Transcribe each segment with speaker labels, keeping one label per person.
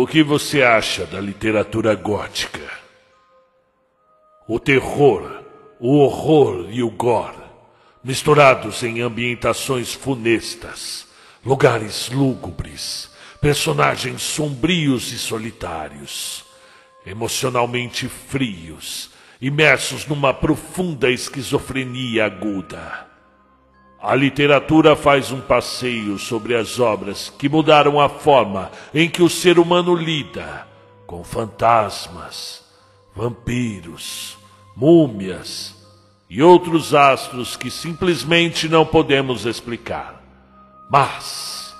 Speaker 1: O que você acha da literatura gótica? O terror, o horror e o gore, misturados em ambientações funestas, lugares lúgubres, personagens sombrios e solitários, emocionalmente frios, imersos numa profunda esquizofrenia aguda. A literatura faz um passeio sobre as obras que mudaram a forma em que o ser humano lida com fantasmas, vampiros, múmias e outros astros que simplesmente não podemos explicar. Mas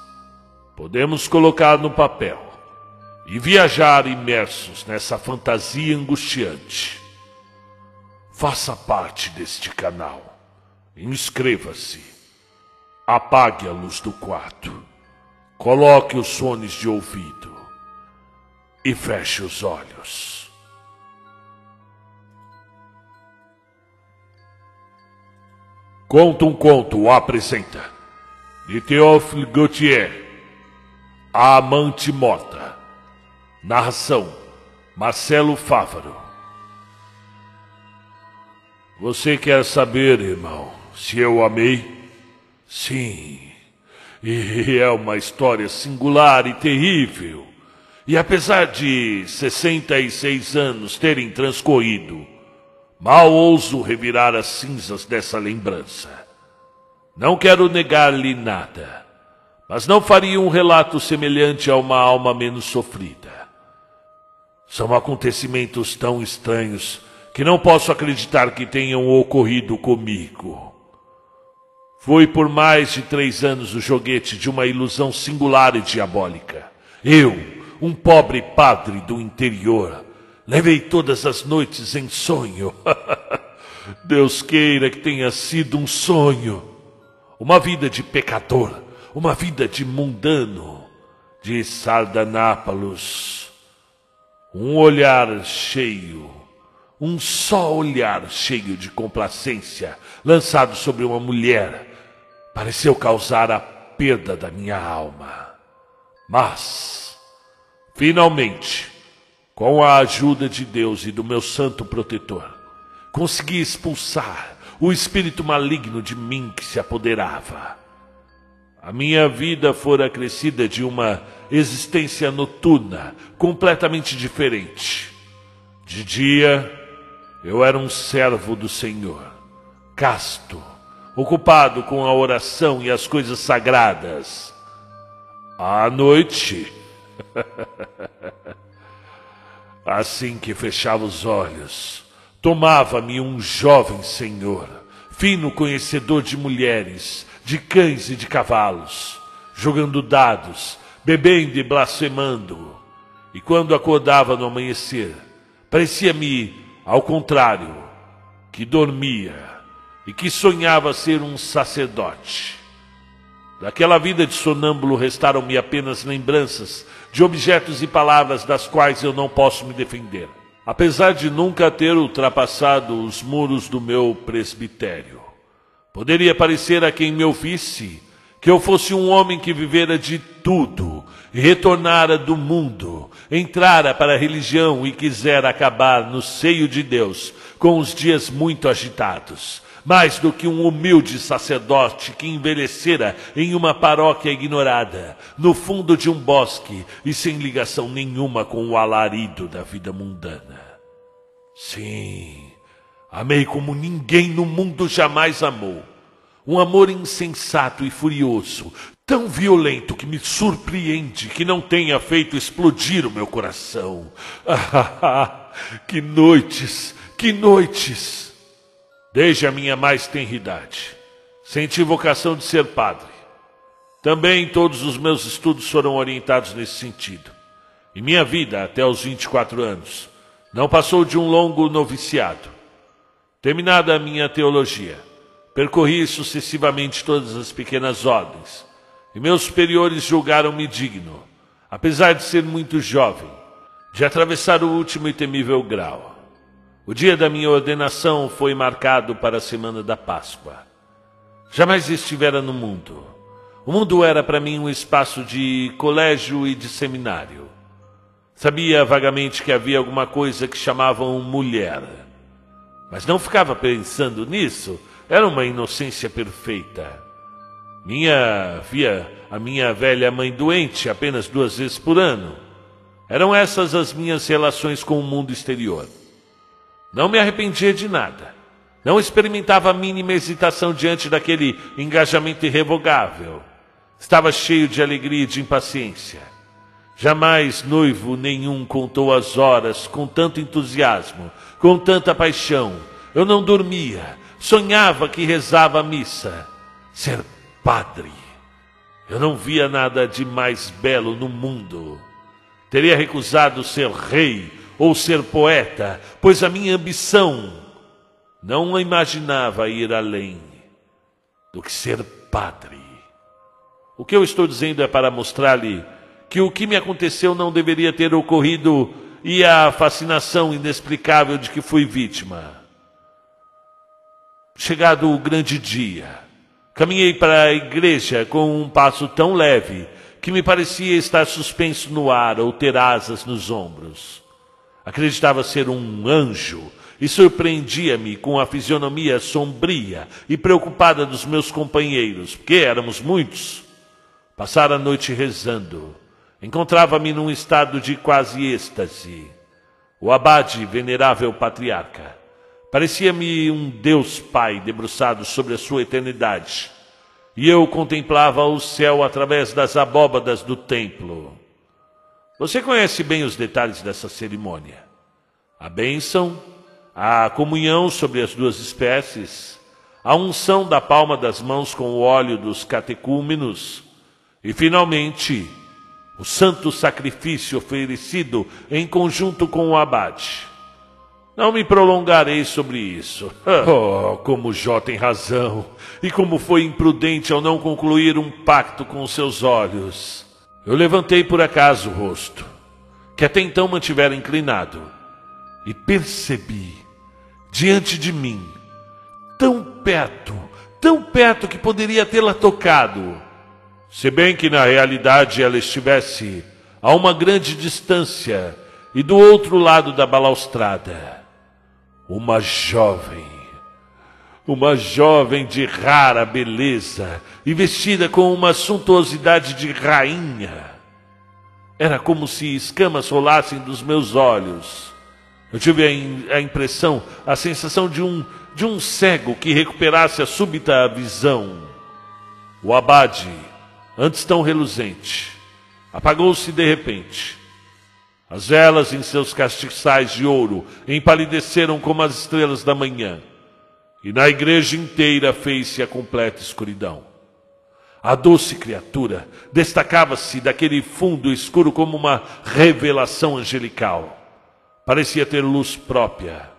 Speaker 1: podemos colocar no papel e viajar imersos nessa fantasia angustiante. Faça parte deste canal. Inscreva-se. Apague a luz do quarto. Coloque os fones de ouvido. E feche os olhos. Conta um conto apresenta. De Théophile Gautier. A Amante Morta. Narração: Marcelo Fávaro. Você quer saber, irmão, se eu amei? Sim. E é uma história singular e terrível. E apesar de 66 anos terem transcorrido, mal ouso revirar as cinzas dessa lembrança. Não quero negar-lhe nada, mas não faria um relato semelhante a uma alma menos sofrida. São acontecimentos tão estranhos que não posso acreditar que tenham ocorrido comigo. Fui por mais de três anos o joguete de uma ilusão singular e diabólica. Eu, um pobre padre do interior, levei todas as noites em sonho. Deus queira que tenha sido um sonho. Uma vida de pecador, uma vida de mundano, de sardanápalos. Um olhar cheio um só olhar cheio de complacência lançado sobre uma mulher pareceu causar a perda da minha alma. Mas, finalmente, com a ajuda de Deus e do meu santo protetor, consegui expulsar o espírito maligno de mim que se apoderava. A minha vida fora acrescida de uma existência noturna completamente diferente. De dia, eu era um servo do Senhor, casto, ocupado com a oração e as coisas sagradas. À noite, assim que fechava os olhos, tomava-me um jovem senhor, fino conhecedor de mulheres, de cães e de cavalos, jogando dados, bebendo e blasfemando. E quando acordava no amanhecer, parecia-me ao contrário, que dormia e que sonhava ser um sacerdote. Daquela vida de sonâmbulo restaram-me apenas lembranças de objetos e palavras das quais eu não posso me defender. Apesar de nunca ter ultrapassado os muros do meu presbitério, poderia parecer a quem me ouvisse que eu fosse um homem que vivera de tudo retornara do mundo, entrara para a religião e quisera acabar no seio de Deus com os dias muito agitados, mais do que um humilde sacerdote que envelhecera em uma paróquia ignorada, no fundo de um bosque e sem ligação nenhuma com o alarido da vida mundana. Sim, amei como ninguém no mundo jamais amou um amor insensato e furioso, tão violento que me surpreende que não tenha feito explodir o meu coração. Ah, que noites, que noites! Desde a minha mais tenridade, senti vocação de ser padre. Também todos os meus estudos foram orientados nesse sentido. E minha vida, até os 24 anos, não passou de um longo noviciado. Terminada a minha teologia, Percorri sucessivamente todas as pequenas ordens, e meus superiores julgaram-me digno, apesar de ser muito jovem, de atravessar o último e temível grau. O dia da minha ordenação foi marcado para a semana da Páscoa. Jamais estivera no mundo. O mundo era para mim um espaço de colégio e de seminário. Sabia vagamente que havia alguma coisa que chamavam mulher, mas não ficava pensando nisso. Era uma inocência perfeita. Minha via a minha velha mãe doente apenas duas vezes por ano. Eram essas as minhas relações com o mundo exterior. Não me arrependia de nada. Não experimentava a mínima hesitação diante daquele engajamento irrevogável. Estava cheio de alegria e de impaciência. Jamais noivo nenhum contou as horas com tanto entusiasmo, com tanta paixão. Eu não dormia, sonhava que rezava a missa. Ser padre. Eu não via nada de mais belo no mundo. Teria recusado ser rei ou ser poeta, pois a minha ambição não imaginava ir além do que ser padre. O que eu estou dizendo é para mostrar-lhe que o que me aconteceu não deveria ter ocorrido e a fascinação inexplicável de que fui vítima. Chegado o grande dia, caminhei para a igreja com um passo tão leve que me parecia estar suspenso no ar ou ter asas nos ombros. Acreditava ser um anjo e surpreendia-me com a fisionomia sombria e preocupada dos meus companheiros, porque éramos muitos. Passara a noite rezando. Encontrava-me num estado de quase êxtase. O abade, venerável patriarca, parecia-me um Deus Pai debruçado sobre a sua eternidade, e eu contemplava o céu através das abóbadas do templo. Você conhece bem os detalhes dessa cerimônia. A bênção, a comunhão sobre as duas espécies, a unção da palma das mãos com o óleo dos catecúmenos e, finalmente, o santo sacrifício oferecido em conjunto com o abade. Não me prolongarei sobre isso. Oh, como Jó tem razão, e como foi imprudente ao não concluir um pacto com seus olhos. Eu levantei por acaso o rosto, que até então mantivera inclinado, e percebi diante de mim, tão perto, tão perto que poderia tê-la tocado, se bem que na realidade ela estivesse a uma grande distância e do outro lado da balaustrada, uma jovem, uma jovem de rara beleza e vestida com uma suntuosidade de rainha. Era como se escamas rolassem dos meus olhos eu tive a, a impressão, a sensação de um, de um cego que recuperasse a súbita visão. O abade, antes tão reluzente, apagou-se de repente. As velas em seus castiçais de ouro empalideceram como as estrelas da manhã, e na igreja inteira fez-se a completa escuridão. A doce criatura destacava-se daquele fundo escuro como uma revelação angelical. Parecia ter luz própria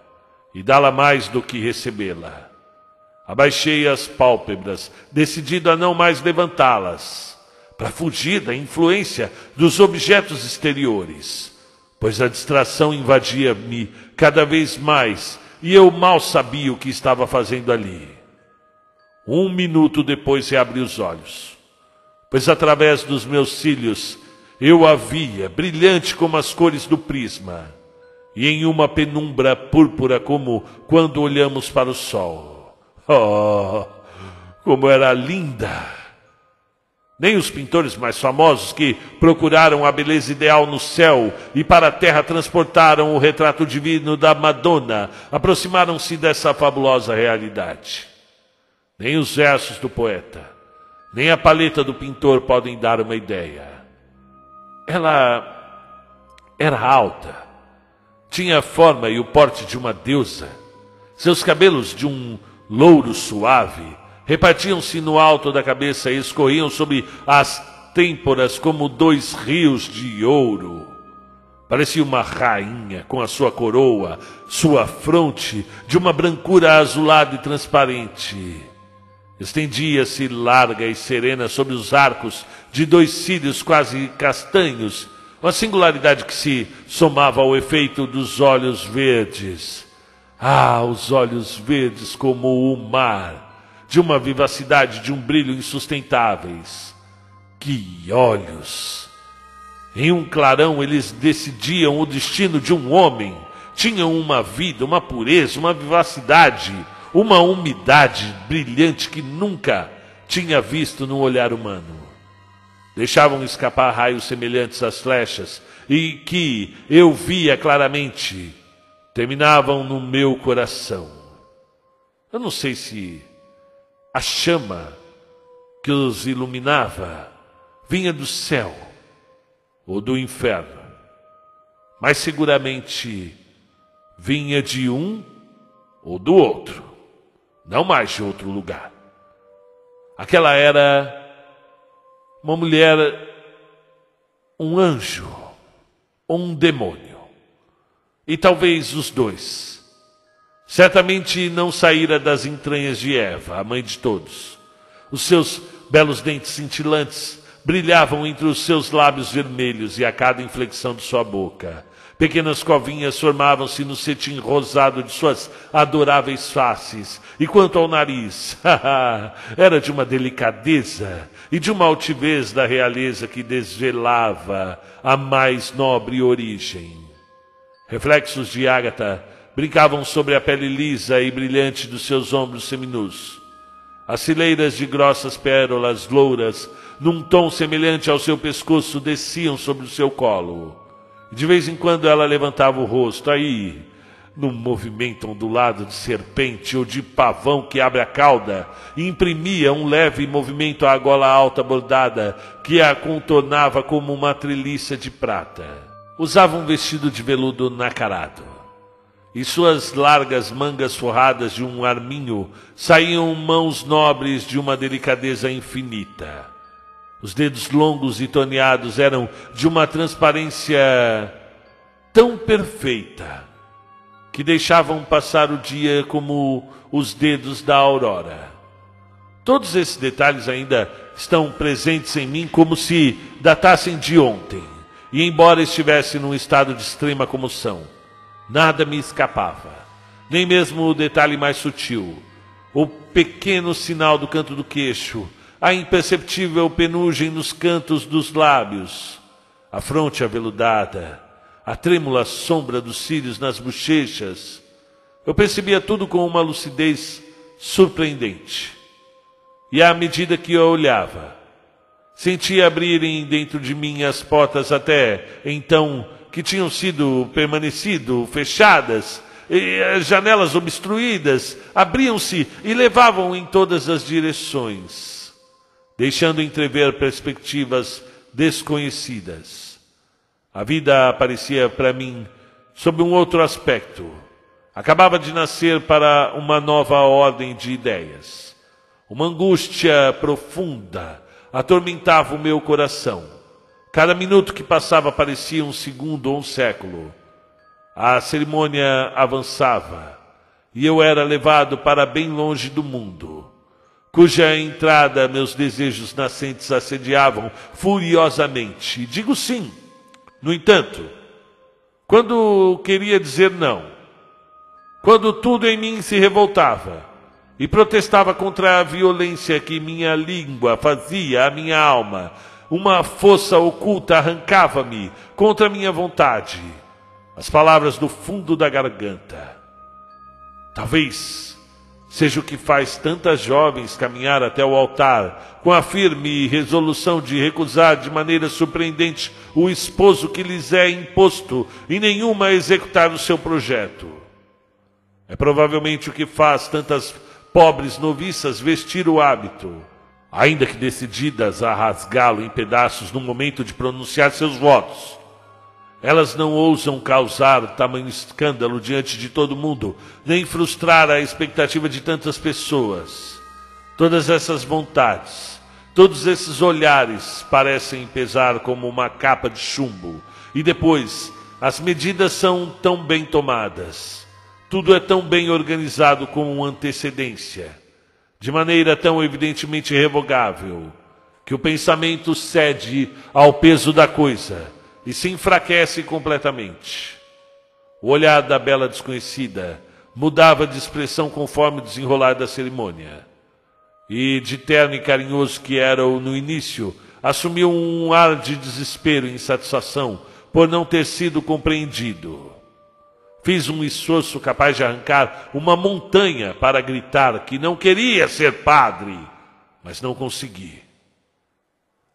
Speaker 1: e dá-la mais do que recebê-la. Abaixei as pálpebras, decidido a não mais levantá-las, para fugir da influência dos objetos exteriores, pois a distração invadia-me cada vez mais e eu mal sabia o que estava fazendo ali. Um minuto depois reabri os olhos, pois através dos meus cílios eu a via, brilhante como as cores do prisma e em uma penumbra púrpura como quando olhamos para o sol. Oh, como era linda! Nem os pintores mais famosos que procuraram a beleza ideal no céu e para a terra transportaram o retrato divino da Madonna aproximaram-se dessa fabulosa realidade. Nem os versos do poeta, nem a paleta do pintor podem dar uma ideia. Ela era alta tinha a forma e o porte de uma deusa. Seus cabelos de um louro suave repartiam-se no alto da cabeça e escorriam sobre as têmporas como dois rios de ouro. Parecia uma rainha com a sua coroa, sua fronte de uma brancura azulada e transparente. Estendia-se larga e serena sobre os arcos de dois cílios quase castanhos uma singularidade que se somava ao efeito dos olhos verdes. Ah, os olhos verdes como o mar, de uma vivacidade, de um brilho insustentáveis. Que olhos! Em um clarão eles decidiam o destino de um homem. Tinham uma vida, uma pureza, uma vivacidade, uma umidade brilhante que nunca tinha visto no olhar humano. Deixavam escapar raios semelhantes às flechas e que eu via claramente terminavam no meu coração. Eu não sei se a chama que os iluminava vinha do céu ou do inferno, mas seguramente vinha de um ou do outro, não mais de outro lugar. Aquela era uma mulher, um anjo ou um demônio, e talvez os dois. Certamente não saíra das entranhas de Eva, a mãe de todos. Os seus belos dentes cintilantes brilhavam entre os seus lábios vermelhos e a cada inflexão de sua boca. Pequenas covinhas formavam-se no cetim rosado de suas adoráveis faces. E quanto ao nariz, era de uma delicadeza e de uma altivez da realeza que desvelava a mais nobre origem. Reflexos de ágata brincavam sobre a pele lisa e brilhante dos seus ombros seminus. As fileiras de grossas pérolas louras num tom semelhante ao seu pescoço, desciam sobre o seu colo. De vez em quando ela levantava o rosto, aí, num movimento ondulado de serpente ou de pavão que abre a cauda, e imprimia um leve movimento à gola alta bordada que a contornava como uma treliça de prata. Usava um vestido de veludo nacarado. E suas largas mangas forradas de um arminho saíam mãos nobres de uma delicadeza infinita. Os dedos longos e toneados eram de uma transparência tão perfeita que deixavam passar o dia como os dedos da aurora. Todos esses detalhes ainda estão presentes em mim como se datassem de ontem, e embora estivesse num estado de extrema comoção, nada me escapava, nem mesmo o detalhe mais sutil, o pequeno sinal do canto do queixo a imperceptível penugem nos cantos dos lábios, a fronte aveludada, a trêmula sombra dos cílios nas bochechas. Eu percebia tudo com uma lucidez surpreendente. E à medida que eu olhava, sentia abrirem dentro de mim as portas até então que tinham sido permanecido fechadas, e as janelas obstruídas abriam-se e levavam em todas as direções deixando entrever perspectivas desconhecidas. A vida aparecia para mim sob um outro aspecto. Acabava de nascer para uma nova ordem de ideias. Uma angústia profunda atormentava o meu coração. Cada minuto que passava parecia um segundo ou um século. A cerimônia avançava e eu era levado para bem longe do mundo cuja entrada meus desejos nascentes assediavam furiosamente. Digo sim. No entanto, quando queria dizer não, quando tudo em mim se revoltava e protestava contra a violência que minha língua fazia à minha alma, uma força oculta arrancava-me contra minha vontade as palavras do fundo da garganta. Talvez seja o que faz tantas jovens caminhar até o altar, com a firme resolução de recusar de maneira surpreendente o esposo que lhes é imposto e nenhuma executar o seu projeto. É provavelmente o que faz tantas pobres noviças vestir o hábito, ainda que decididas a rasgá-lo em pedaços no momento de pronunciar seus votos elas não ousam causar tamanho escândalo diante de todo mundo, nem frustrar a expectativa de tantas pessoas. Todas essas vontades, todos esses olhares parecem pesar como uma capa de chumbo. E depois, as medidas são tão bem tomadas, tudo é tão bem organizado com antecedência, de maneira tão evidentemente irrevogável, que o pensamento cede ao peso da coisa e se enfraquece completamente. O olhar da bela desconhecida mudava de expressão conforme o desenrolar da cerimônia. E de terno e carinhoso que era no início, assumiu um ar de desespero e insatisfação por não ter sido compreendido. Fiz um esforço capaz de arrancar uma montanha para gritar que não queria ser padre, mas não consegui.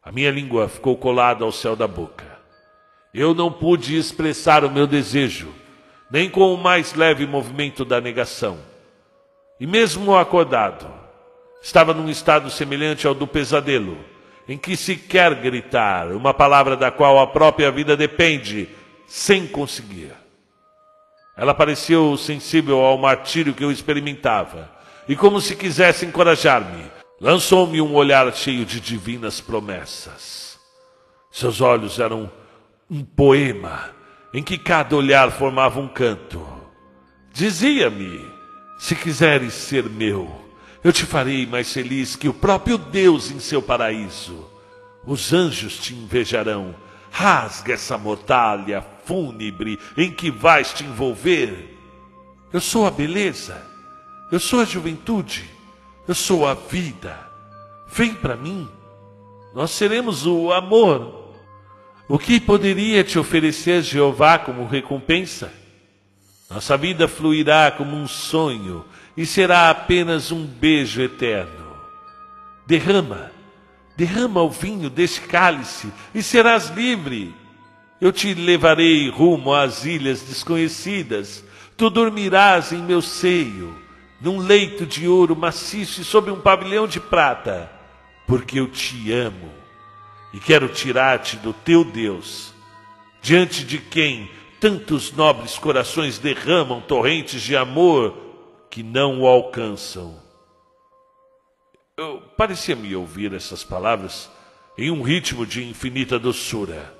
Speaker 1: A minha língua ficou colada ao céu da boca. Eu não pude expressar o meu desejo, nem com o mais leve movimento da negação. E mesmo acordado, estava num estado semelhante ao do pesadelo, em que se quer gritar uma palavra da qual a própria vida depende, sem conseguir. Ela pareceu sensível ao martírio que eu experimentava, e como se quisesse encorajar-me, lançou-me um olhar cheio de divinas promessas. Seus olhos eram um poema em que cada olhar formava um canto. Dizia-me: se quiseres ser meu, eu te farei mais feliz que o próprio Deus em seu paraíso. Os anjos te invejarão. Rasga essa mortalha fúnebre em que vais te envolver. Eu sou a beleza, eu sou a juventude, eu sou a vida. Vem para mim, nós seremos o amor. O que poderia te oferecer Jeová como recompensa? Nossa vida fluirá como um sonho e será apenas um beijo eterno. Derrama, derrama o vinho deste cálice e serás livre. Eu te levarei rumo às ilhas desconhecidas. Tu dormirás em meu seio, num leito de ouro maciço e sob um pavilhão de prata, porque eu te amo e quero tirar-te do teu Deus, diante de quem tantos nobres corações derramam torrentes de amor que não o alcançam. Eu parecia-me ouvir essas palavras em um ritmo de infinita doçura,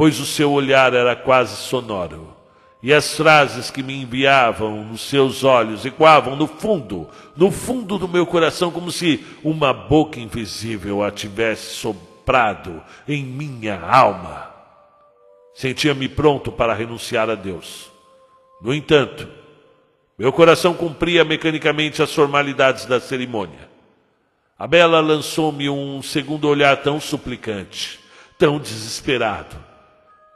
Speaker 1: pois o seu olhar era quase sonoro, e as frases que me enviavam nos seus olhos ecoavam no fundo, no fundo do meu coração, como se uma boca invisível a tivesse soprado em minha alma. Sentia-me pronto para renunciar a Deus. No entanto, meu coração cumpria mecanicamente as formalidades da cerimônia. A bela lançou-me um segundo olhar tão suplicante, tão desesperado,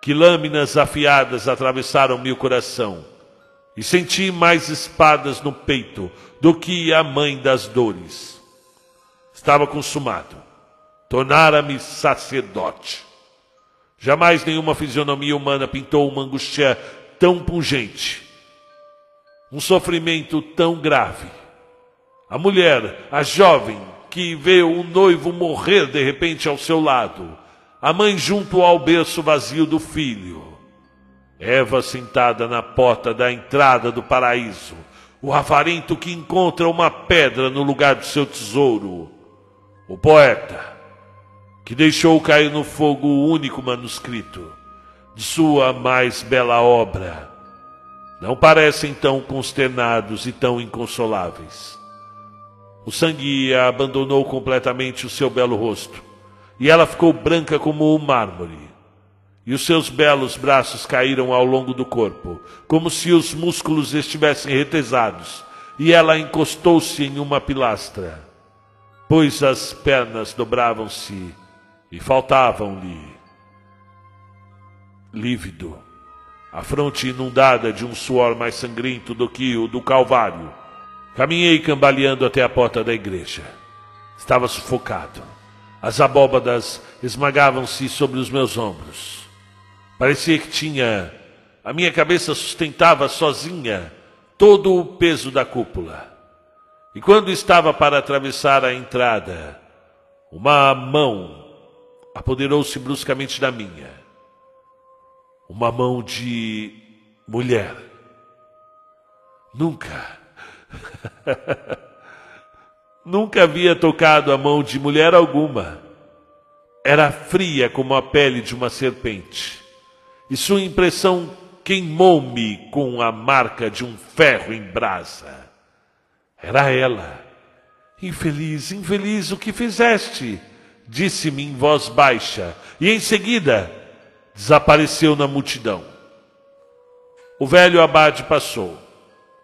Speaker 1: que lâminas afiadas atravessaram meu coração e senti mais espadas no peito do que a mãe das dores. Estava consumado. Tornara-me sacerdote. Jamais nenhuma fisionomia humana pintou uma angústia tão pungente, um sofrimento tão grave. A mulher, a jovem, que vê o noivo morrer de repente ao seu lado, a mãe junto ao berço vazio do filho, Eva sentada na porta da entrada do paraíso, o avarento que encontra uma pedra no lugar do seu tesouro, o poeta, que deixou cair no fogo o único manuscrito de sua mais bela obra, não parecem tão consternados e tão inconsoláveis. O sangue abandonou completamente o seu belo rosto, e ela ficou branca como o mármore. E os seus belos braços caíram ao longo do corpo, como se os músculos estivessem retesados, e ela encostou-se em uma pilastra, pois as pernas dobravam-se e faltavam-lhe lívido, a fronte inundada de um suor mais sangrento do que o do Calvário. Caminhei cambaleando até a porta da igreja. Estava sufocado. As abóbadas esmagavam-se sobre os meus ombros. Parecia que tinha. A minha cabeça sustentava sozinha todo o peso da cúpula. E quando estava para atravessar a entrada, uma mão apoderou-se bruscamente da minha. Uma mão de mulher. Nunca. Nunca havia tocado a mão de mulher alguma. Era fria como a pele de uma serpente. E sua impressão queimou-me com a marca de um ferro em brasa. Era ela. Infeliz, infeliz, o que fizeste? disse-me em voz baixa, e em seguida desapareceu na multidão. O velho abade passou,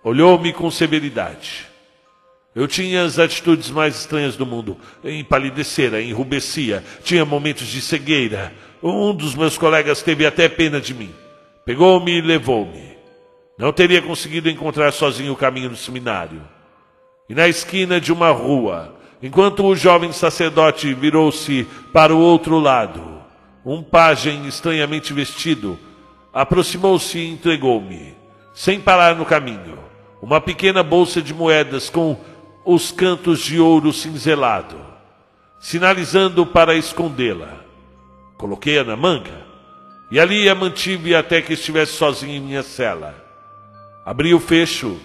Speaker 1: olhou-me com severidade. Eu tinha as atitudes mais estranhas do mundo. Empalidecera, enrubescia, tinha momentos de cegueira. Um dos meus colegas teve até pena de mim. Pegou-me e levou-me. Não teria conseguido encontrar sozinho o caminho do seminário. E na esquina de uma rua, enquanto o jovem sacerdote virou-se para o outro lado, um pajem estranhamente vestido aproximou-se e entregou-me, sem parar no caminho, uma pequena bolsa de moedas com os cantos de ouro cinzelado, sinalizando para escondê-la. Coloquei-a na manga e ali a mantive até que estivesse sozinho em minha cela. Abri o fecho.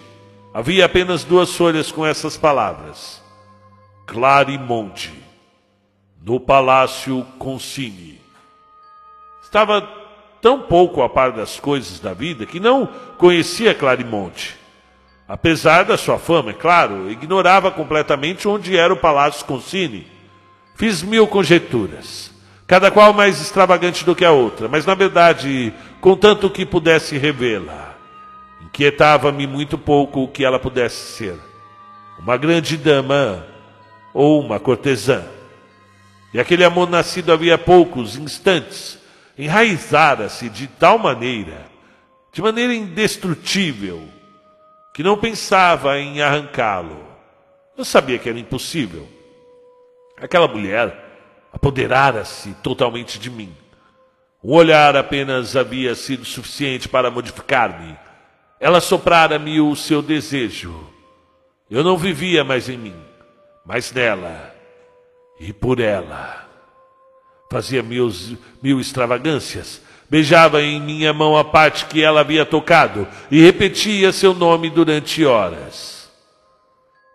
Speaker 1: Havia apenas duas folhas com essas palavras: Clarimonte, no Palácio Concini. Estava tão pouco a par das coisas da vida que não conhecia Clarimonte. Apesar da sua fama, é claro, ignorava completamente onde era o Palácio Concini. Fiz mil conjecturas, cada qual mais extravagante do que a outra, mas na verdade, contanto que pudesse revê-la, inquietava-me muito pouco o que ela pudesse ser. Uma grande dama ou uma cortesã. E aquele amor nascido havia poucos instantes enraizara-se de tal maneira, de maneira indestrutível, que não pensava em arrancá-lo. Eu sabia que era impossível. Aquela mulher apoderara-se totalmente de mim. Um olhar apenas havia sido suficiente para modificar-me. Ela soprara-me o seu desejo. Eu não vivia mais em mim, mas nela e por ela. Fazia mil, mil extravagâncias, Beijava em minha mão a parte que ela havia tocado e repetia seu nome durante horas.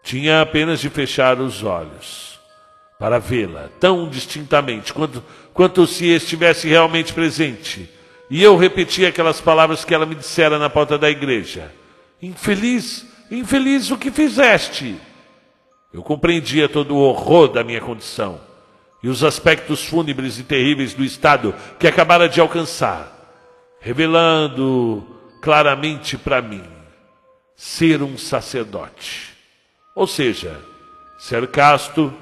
Speaker 1: Tinha apenas de fechar os olhos para vê-la tão distintamente quanto, quanto se estivesse realmente presente. E eu repetia aquelas palavras que ela me dissera na porta da igreja: Infeliz, infeliz o que fizeste. Eu compreendia todo o horror da minha condição e os aspectos fúnebres e terríveis do estado que acabara de alcançar, revelando claramente para mim ser um sacerdote. Ou seja, ser casto,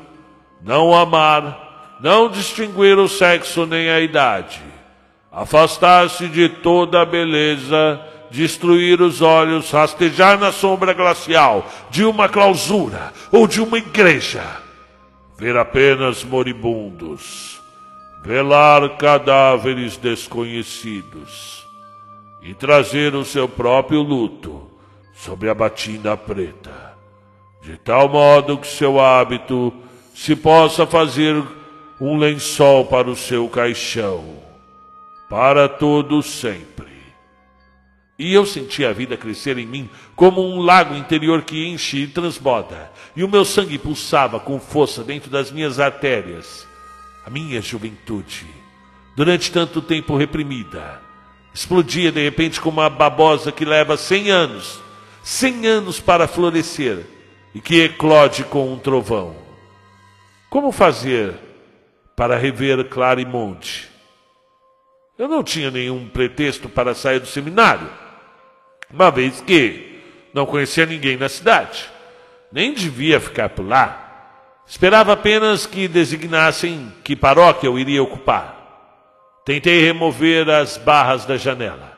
Speaker 1: não amar, não distinguir o sexo nem a idade, afastar-se de toda a beleza, destruir os olhos, rastejar na sombra glacial de uma clausura ou de uma igreja ver apenas moribundos, velar cadáveres desconhecidos e trazer o seu próprio luto sobre a batina preta, de tal modo que seu hábito se possa fazer um lençol para o seu caixão, para todo sempre. E eu senti a vida crescer em mim como um lago interior que enche e transborda, e o meu sangue pulsava com força dentro das minhas artérias. A minha juventude, durante tanto tempo reprimida, explodia de repente como uma babosa que leva cem anos, cem anos para florescer e que eclode com um trovão. Como fazer para rever Clarimonte? Eu não tinha nenhum pretexto para sair do seminário uma vez que não conhecia ninguém na cidade, nem devia ficar por lá. Esperava apenas que designassem que paróquia eu iria ocupar. Tentei remover as barras da janela,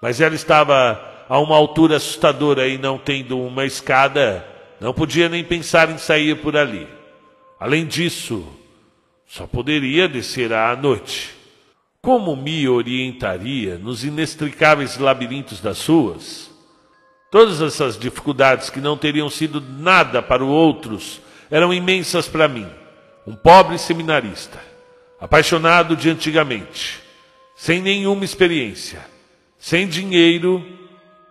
Speaker 1: mas ela estava a uma altura assustadora e não tendo uma escada, não podia nem pensar em sair por ali. Além disso, só poderia descer à noite. Como me orientaria nos inextricáveis labirintos das ruas? Todas essas dificuldades que não teriam sido nada para outros eram imensas para mim, um pobre seminarista, apaixonado de antigamente, sem nenhuma experiência, sem dinheiro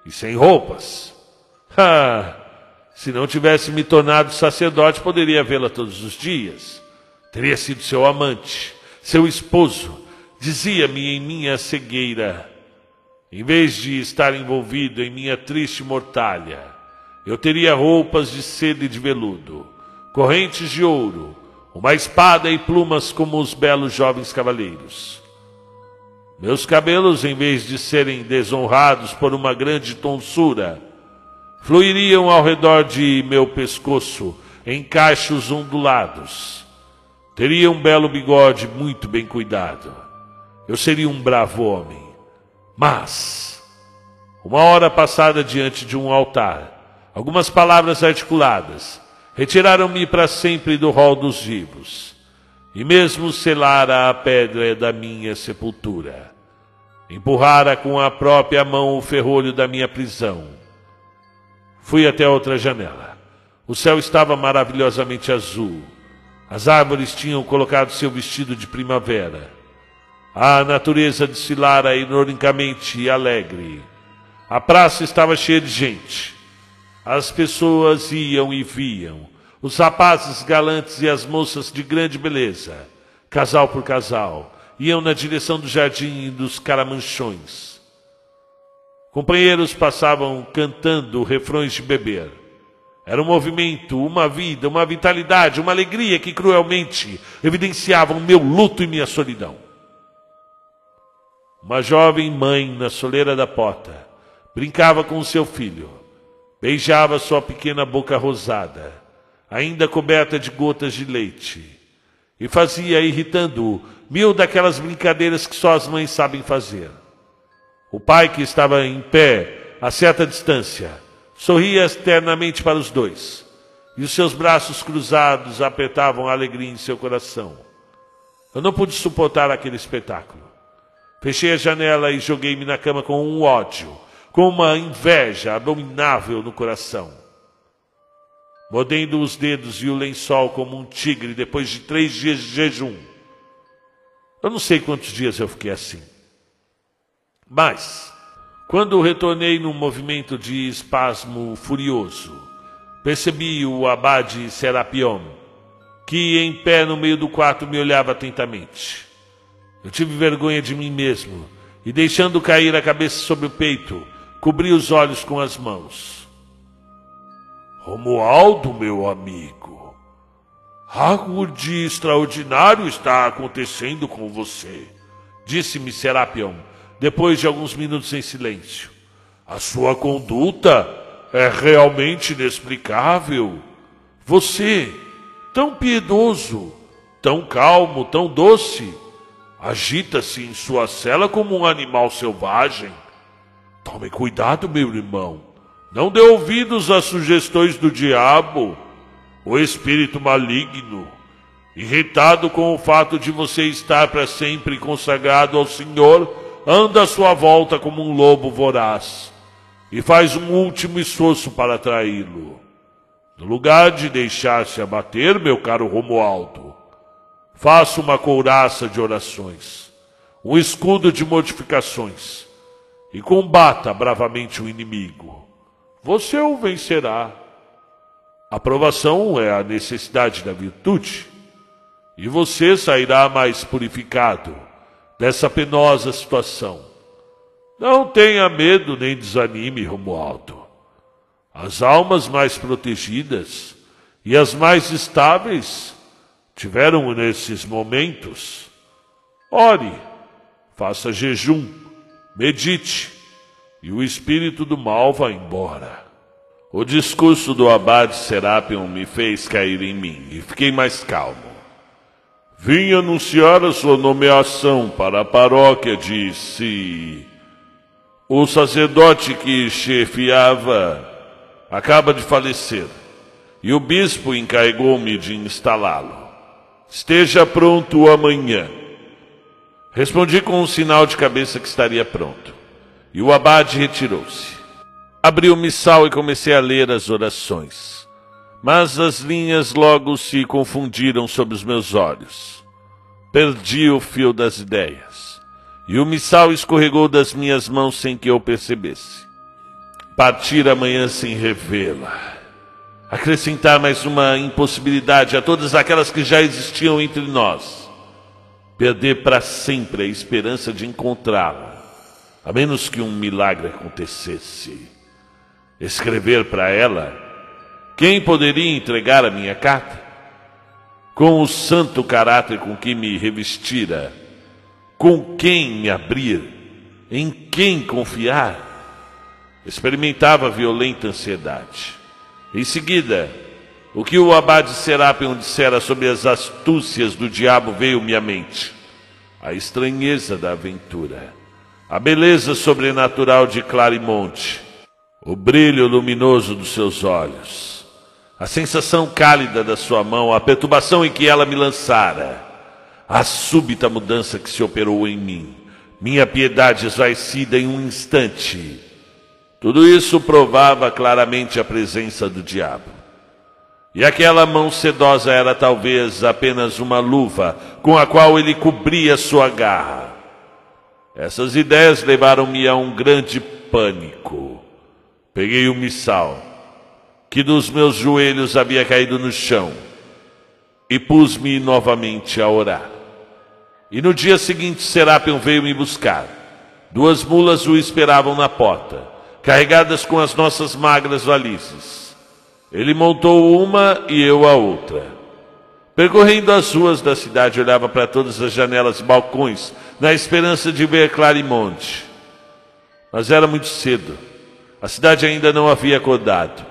Speaker 1: e sem roupas. Ah, se não tivesse me tornado sacerdote, poderia vê-la todos os dias. Teria sido seu amante, seu esposo, Dizia-me em minha cegueira, em vez de estar envolvido em minha triste mortalha, eu teria roupas de seda e de veludo, correntes de ouro, uma espada e plumas como os belos jovens cavaleiros. Meus cabelos, em vez de serem desonrados por uma grande tonsura, fluiriam ao redor de meu pescoço em cachos ondulados. Teria um belo bigode muito bem cuidado. Eu seria um bravo homem. Mas, uma hora passada diante de um altar, algumas palavras articuladas retiraram-me para sempre do rol dos vivos, e mesmo selara a pedra da minha sepultura. Empurrara com a própria mão o ferrolho da minha prisão. Fui até outra janela. O céu estava maravilhosamente azul. As árvores tinham colocado seu vestido de primavera. A natureza desfilara ironicamente alegre. A praça estava cheia de gente. As pessoas iam e viam. Os rapazes galantes e as moças de grande beleza, casal por casal, iam na direção do jardim dos caramanchões. Companheiros passavam cantando refrões de beber. Era um movimento, uma vida, uma vitalidade, uma alegria que cruelmente evidenciavam meu luto e minha solidão. Uma jovem mãe na soleira da porta brincava com seu filho, beijava sua pequena boca rosada, ainda coberta de gotas de leite, e fazia, irritando-o, mil daquelas brincadeiras que só as mães sabem fazer. O pai, que estava em pé, a certa distância, sorria externamente para os dois, e os seus braços cruzados apertavam a alegria em seu coração. Eu não pude suportar aquele espetáculo. Fechei a janela e joguei-me na cama com um ódio, com uma inveja abominável no coração. Mordendo os dedos e o lençol como um tigre depois de três dias de jejum. Eu não sei quantos dias eu fiquei assim. Mas, quando retornei num movimento de espasmo furioso, percebi o abade Serapion, que em pé no meio do quarto me olhava atentamente. Eu tive vergonha de mim mesmo e, deixando cair a cabeça sobre o peito, cobri os olhos com as mãos. Romualdo, meu amigo, Algo de extraordinário está acontecendo com você, disse-me Serapion, depois de alguns minutos em silêncio. A sua conduta é realmente inexplicável. Você, tão piedoso, tão calmo, tão doce, agita-se em sua cela como um animal selvagem. Tome cuidado, meu irmão. Não dê ouvidos às sugestões do diabo o espírito maligno, irritado com o fato de você estar para sempre consagrado ao Senhor, anda à sua volta como um lobo voraz e faz um último esforço para atraí-lo. No lugar de deixar-se abater, meu caro Romualdo, faça uma couraça de orações, um escudo de mortificações e combata bravamente o inimigo. Você o vencerá. Aprovação é a necessidade da virtude, e você sairá mais purificado dessa penosa situação. Não tenha medo nem desanime, Romualdo. As almas mais protegidas e as mais estáveis tiveram nesses momentos. Ore, faça jejum, medite, e o espírito do mal vai embora. O discurso do abade Serapion me fez cair em mim e fiquei mais calmo. Vim anunciar a sua nomeação para a paróquia, disse. O sacerdote que chefiava acaba de falecer e o bispo encarregou-me de instalá-lo. Esteja pronto amanhã. Respondi com um sinal de cabeça que estaria pronto. E o abade retirou-se. Abri o missal e comecei a ler as orações. Mas as linhas logo se confundiram sob os meus olhos. Perdi o fio das ideias. E o missal escorregou das minhas mãos sem que eu percebesse. Partir amanhã sem revê-la. Acrescentar mais uma impossibilidade a todas aquelas que já existiam entre nós. Perder para sempre a esperança de encontrá-la, a menos que um milagre acontecesse escrever para ela, quem poderia entregar a minha carta? Com o santo caráter com que me revestira, com quem me abrir, em quem confiar? experimentava violenta ansiedade. Em seguida, o que o abade Serapion dissera sobre as astúcias do diabo veio-me à mente. A estranheza da aventura, a beleza sobrenatural de Clarimonte, o brilho luminoso dos seus olhos, a sensação cálida da sua mão, a perturbação em que ela me lançara, a súbita mudança que se operou em mim, minha piedade esvaecida em um instante. Tudo isso provava claramente a presença do diabo. E aquela mão sedosa era talvez apenas uma luva com a qual ele cobria sua garra. Essas ideias levaram-me a um grande pânico. Peguei o missal, que dos meus joelhos havia caído no chão, e pus-me novamente a orar. E no dia seguinte, Serapion veio me buscar. Duas mulas o esperavam na porta, carregadas com as nossas magras valizes. Ele montou uma e eu a outra. Percorrendo as ruas da cidade, olhava para todas as janelas e balcões, na esperança de ver Clarimonte. Mas era muito cedo. A cidade ainda não havia acordado.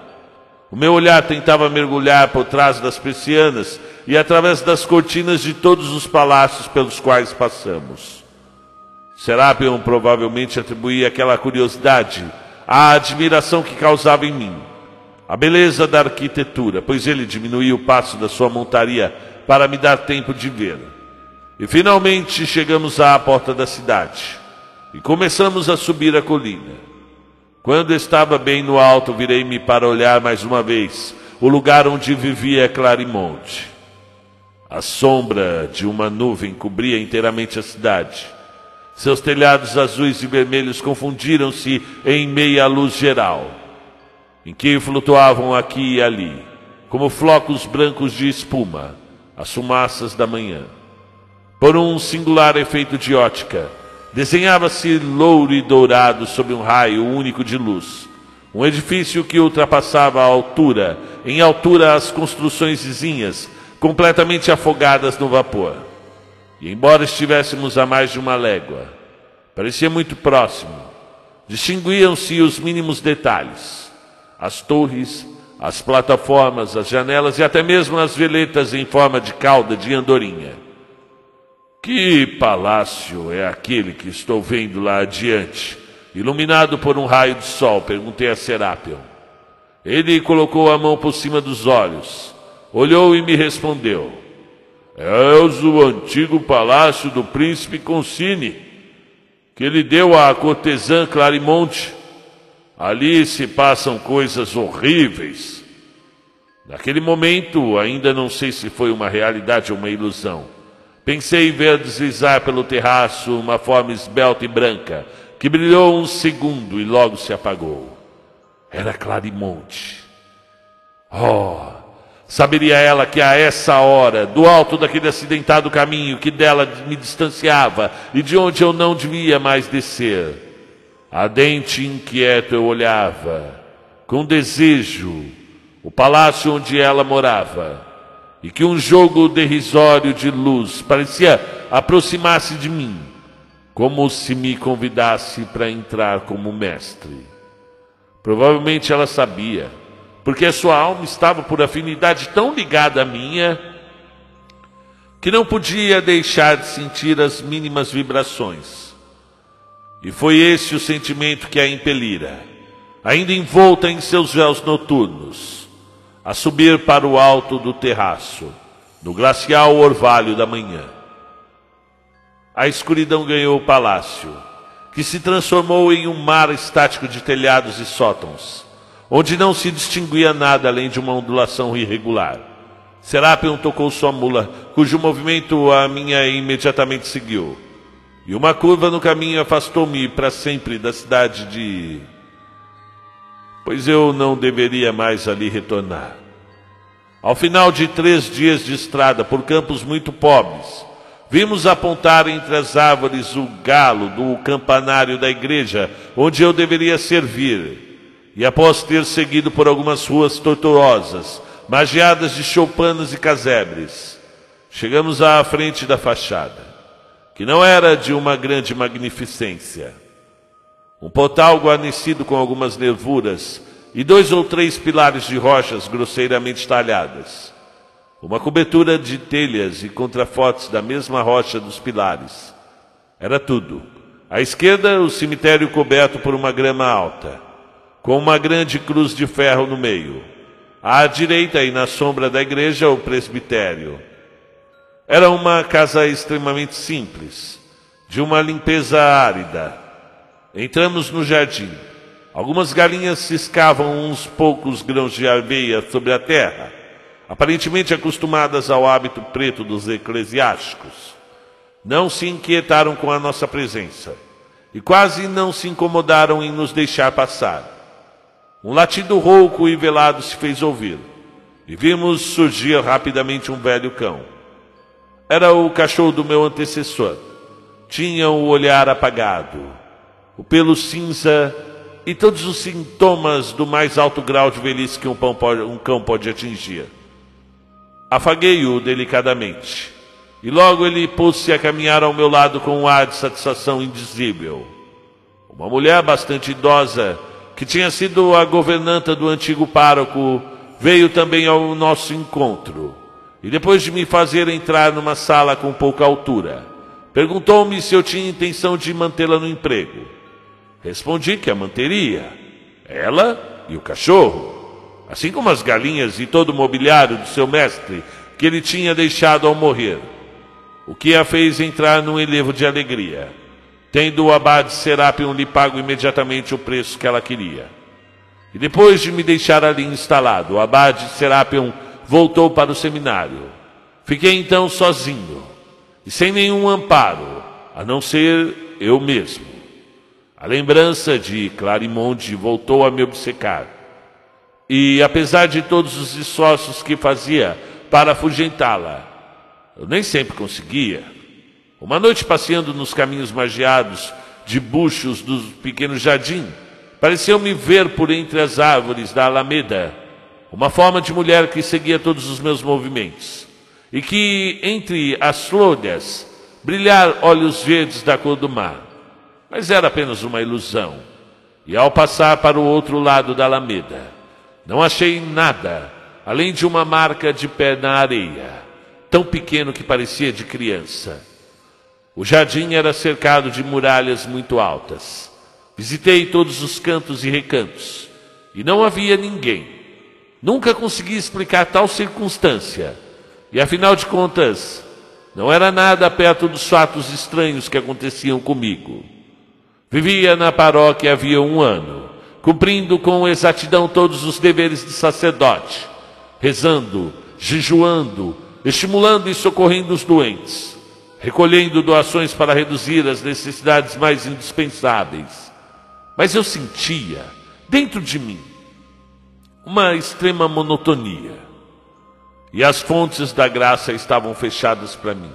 Speaker 1: O meu olhar tentava mergulhar por trás das persianas e através das cortinas de todos os palácios pelos quais passamos. Serapion provavelmente atribuía aquela curiosidade à admiração que causava em mim, a beleza da arquitetura, pois ele diminuía o passo da sua montaria para me dar tempo de ver. E finalmente chegamos à porta da cidade e começamos a subir a colina. Quando estava bem no alto, virei-me para olhar mais uma vez o lugar onde vivia Clarimonte. A sombra de uma nuvem cobria inteiramente a cidade. Seus telhados azuis e vermelhos confundiram-se em meia luz geral, em que flutuavam aqui e ali, como flocos brancos de espuma, as fumaças da manhã. Por um singular efeito de ótica, desenhava-se louro e dourado sob um raio único de luz. Um edifício que ultrapassava a altura, em altura as construções vizinhas, completamente afogadas no vapor. E embora estivéssemos a mais de uma légua, parecia muito próximo. Distinguiam-se os mínimos detalhes: as torres, as plataformas, as janelas e até mesmo as veletas em forma de cauda de andorinha. Que palácio é aquele que estou vendo lá adiante, iluminado por um raio de sol? perguntei a Serapion. Ele colocou a mão por cima dos olhos olhou e me respondeu: És o antigo palácio do príncipe Concini, que ele deu à cortesã Clarimonte. Ali se passam coisas horríveis. Naquele momento, ainda não sei se foi uma realidade ou uma ilusão. Pensei em ver deslizar pelo terraço uma forma esbelta e branca, que brilhou um segundo e logo se apagou. Era Clarimonte. Oh, Saberia ela que a essa hora, do alto daquele acidentado caminho que dela me distanciava e de onde eu não devia mais descer, ardente e inquieto eu olhava, com desejo, o palácio onde ela morava, e que um jogo derrisório de luz parecia aproximar-se de mim, como se me convidasse para entrar como mestre. Provavelmente ela sabia porque a sua alma estava por afinidade tão ligada à minha que não podia deixar de sentir as mínimas vibrações. E foi esse o sentimento que a impelira, ainda envolta em seus véus noturnos, a subir para o alto do terraço, no glacial orvalho da manhã. A escuridão ganhou o palácio, que se transformou em um mar estático de telhados e sótãos onde não se distinguia nada além de uma ondulação irregular. Serapion tocou sua mula, cujo movimento a minha imediatamente seguiu. E uma curva no caminho afastou-me para sempre da cidade de. Pois eu não deveria mais ali retornar. Ao final de três dias de estrada por campos muito pobres, vimos apontar entre as árvores o galo do campanário da igreja, onde eu deveria servir e após ter seguido por algumas ruas tortuosas, magiadas de choupanas e casebres, chegamos à frente da fachada, que não era de uma grande magnificência. Um portal guarnecido com algumas nervuras e dois ou três pilares de rochas grosseiramente talhadas. Uma cobertura de telhas e contrafortes da mesma rocha dos pilares. Era tudo. À esquerda, o cemitério coberto por uma grama alta, com uma grande cruz de ferro no meio. À direita e na sombra da igreja, o presbitério. Era uma casa extremamente simples, de uma limpeza árida. Entramos no jardim. Algumas galinhas ciscavam uns poucos grãos de aveia sobre a terra, aparentemente acostumadas ao hábito preto dos eclesiásticos. Não se inquietaram com a nossa presença e quase não se incomodaram em nos deixar passar. Um latido rouco e velado se fez ouvir, e vimos surgir rapidamente um velho cão. Era o cachorro do meu antecessor. Tinha o olhar apagado, o pelo cinza e todos os sintomas do mais alto grau de velhice que um, pode, um cão pode atingir. Afaguei-o delicadamente, e logo ele pôs-se a caminhar ao meu lado com um ar de satisfação indizível. Uma mulher bastante idosa, que tinha sido a governanta do antigo pároco, veio também ao nosso encontro. E depois de me fazer entrar numa sala com pouca altura, perguntou-me se eu tinha intenção de mantê-la no emprego. Respondi que a manteria, ela e o cachorro, assim como as galinhas e todo o mobiliário do seu mestre que ele tinha deixado ao morrer, o que a fez entrar num elevo de alegria, tendo o abade Serapion lhe pago imediatamente o preço que ela queria. E depois de me deixar ali instalado, o abade Serapion voltou para o seminário. Fiquei então sozinho e sem nenhum amparo, a não ser eu mesmo. A lembrança de Clarimonde voltou a me obcecar. E apesar de todos os esforços que fazia para afugentá-la, eu nem sempre conseguia. Uma noite passeando nos caminhos magiados de buchos do pequeno jardim, pareceu-me ver por entre as árvores da alameda uma forma de mulher que seguia todos os meus movimentos, e que entre as flores brilhar olhos verdes da cor do mar. Mas era apenas uma ilusão. E ao passar para o outro lado da alameda, não achei nada além de uma marca de pé na areia, tão pequeno que parecia de criança. O jardim era cercado de muralhas muito altas. Visitei todos os cantos e recantos, e não havia ninguém. Nunca consegui explicar tal circunstância. E afinal de contas, não era nada perto dos fatos estranhos que aconteciam comigo. Vivia na paróquia havia um ano, cumprindo com exatidão todos os deveres de sacerdote, rezando, jejuando, estimulando e socorrendo os doentes, recolhendo doações para reduzir as necessidades mais indispensáveis. Mas eu sentia, dentro de mim, uma extrema monotonia. E as fontes da graça estavam fechadas para mim.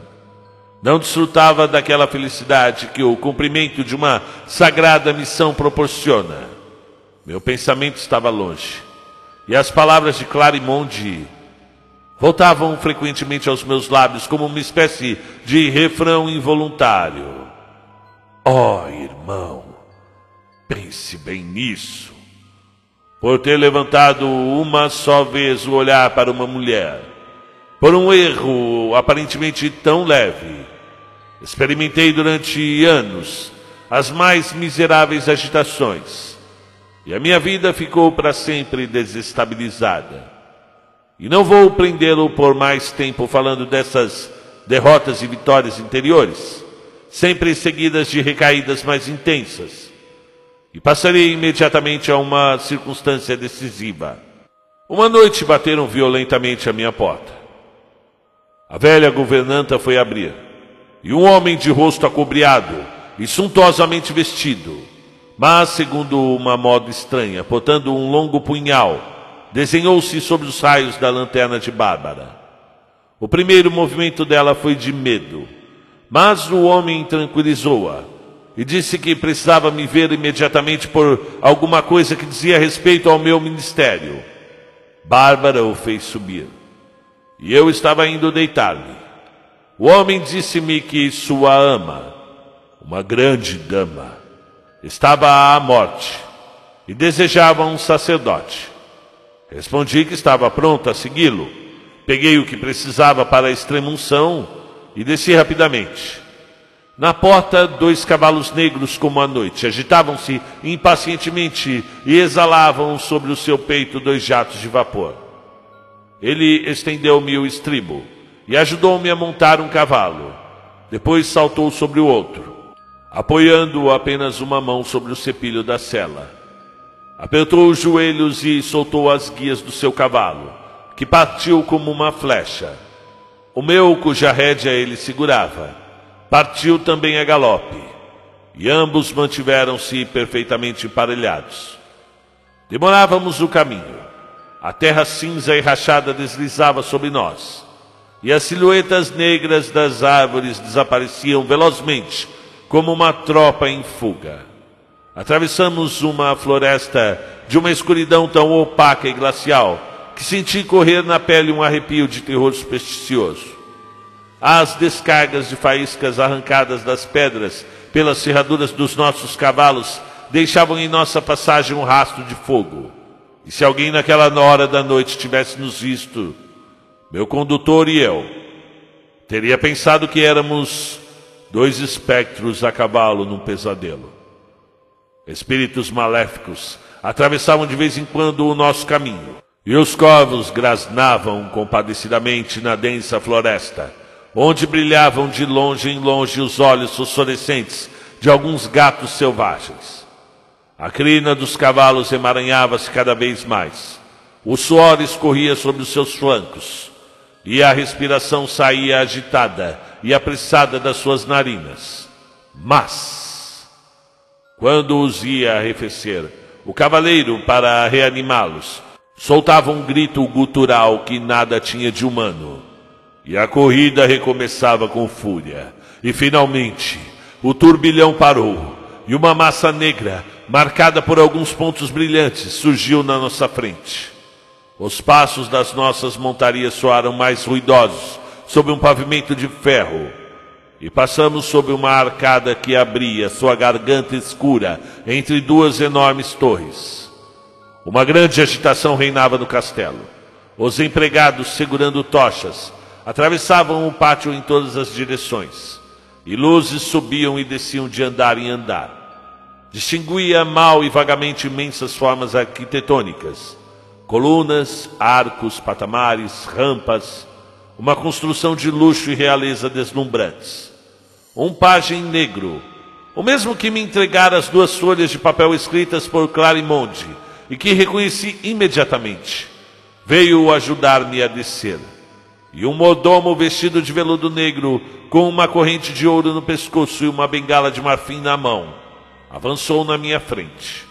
Speaker 1: Não desfrutava daquela felicidade que o cumprimento de uma sagrada missão proporciona. Meu pensamento estava longe. E as palavras de Clarimonde voltavam frequentemente aos meus lábios como uma espécie de refrão involuntário. Oh, irmão, pense bem nisso por ter levantado uma só vez o olhar para uma mulher, por um erro aparentemente tão leve. Experimentei durante anos as mais miseráveis agitações, e a minha vida ficou para sempre desestabilizada. E não vou prendê-lo por mais tempo falando dessas derrotas e vitórias interiores, sempre seguidas de recaídas mais intensas e passarei imediatamente a uma circunstância decisiva. Uma noite bateram violentamente à minha porta. A velha governanta foi abrir, e um homem de rosto acobreado e suntuosamente vestido, mas segundo uma moda estranha, portando um longo punhal, desenhou-se sobre os raios da lanterna de Bárbara. O primeiro movimento dela foi de medo, mas o homem tranquilizou-a e disse que precisava me ver imediatamente por alguma coisa que dizia respeito ao meu ministério. Bárbara o fez subir. E eu estava indo deitar-me. O homem disse-me que sua ama, uma grande dama, estava à morte e desejava um sacerdote. Respondi que estava pronto a segui-lo. Peguei o que precisava para a extremunção e desci rapidamente. Na porta, dois cavalos negros como a noite agitavam-se impacientemente e exalavam sobre o seu peito dois jatos de vapor. Ele estendeu-me o estribo e ajudou-me a montar um cavalo. Depois saltou sobre o outro, apoiando apenas uma mão sobre o cepilho da cela. Apertou os joelhos e soltou as guias do seu cavalo, que partiu como uma flecha. O meu, cuja rédea ele segurava, partiu também a galope, e ambos mantiveram-se perfeitamente emparelhados. Demorávamos o caminho. A terra cinza e rachada deslizava sobre nós, e as silhuetas negras das árvores desapareciam velozmente, como uma tropa em fuga. Atravessamos uma floresta de uma escuridão tão opaca e glacial que senti correr na pele um arrepio de terror supersticioso. As descargas de faíscas arrancadas das pedras pelas serraduras dos nossos cavalos deixavam em nossa passagem um rastro de fogo. E se alguém naquela hora da noite tivesse nos visto, meu condutor e eu, teria pensado que éramos dois espectros a cavalo num pesadelo. Espíritos maléficos atravessavam de vez em quando o nosso caminho, e os corvos grasnavam compadecidamente na densa floresta, onde brilhavam de longe em longe os olhos fosforescentes de alguns gatos selvagens. A crina dos cavalos emaranhava-se cada vez mais. O suor escorria sobre os seus flancos, e a respiração saía agitada e apressada das suas narinas. Mas quando os ia arrefecer, o cavaleiro, para reanimá-los, soltava um grito gutural que nada tinha de humano. E a corrida recomeçava com fúria. E finalmente, o turbilhão parou, e uma massa negra, marcada por alguns pontos brilhantes, surgiu na nossa frente. Os passos das nossas montarias soaram mais ruidosos sobre um pavimento de ferro e passamos sob uma arcada que abria sua garganta escura entre duas enormes torres. Uma grande agitação reinava no castelo. Os empregados, segurando tochas, atravessavam o pátio em todas as direções, e luzes subiam e desciam de andar em andar. Distinguia mal e vagamente imensas formas arquitetônicas, colunas, arcos, patamares, rampas, uma construção de luxo e realeza deslumbrantes. Um pajem negro, o mesmo que me entregara as duas folhas de papel escritas por Clarimonde e que reconheci imediatamente, veio ajudar-me a descer. E um mordomo vestido de veludo negro, com uma corrente de ouro no pescoço e uma bengala de marfim na mão, avançou na minha frente.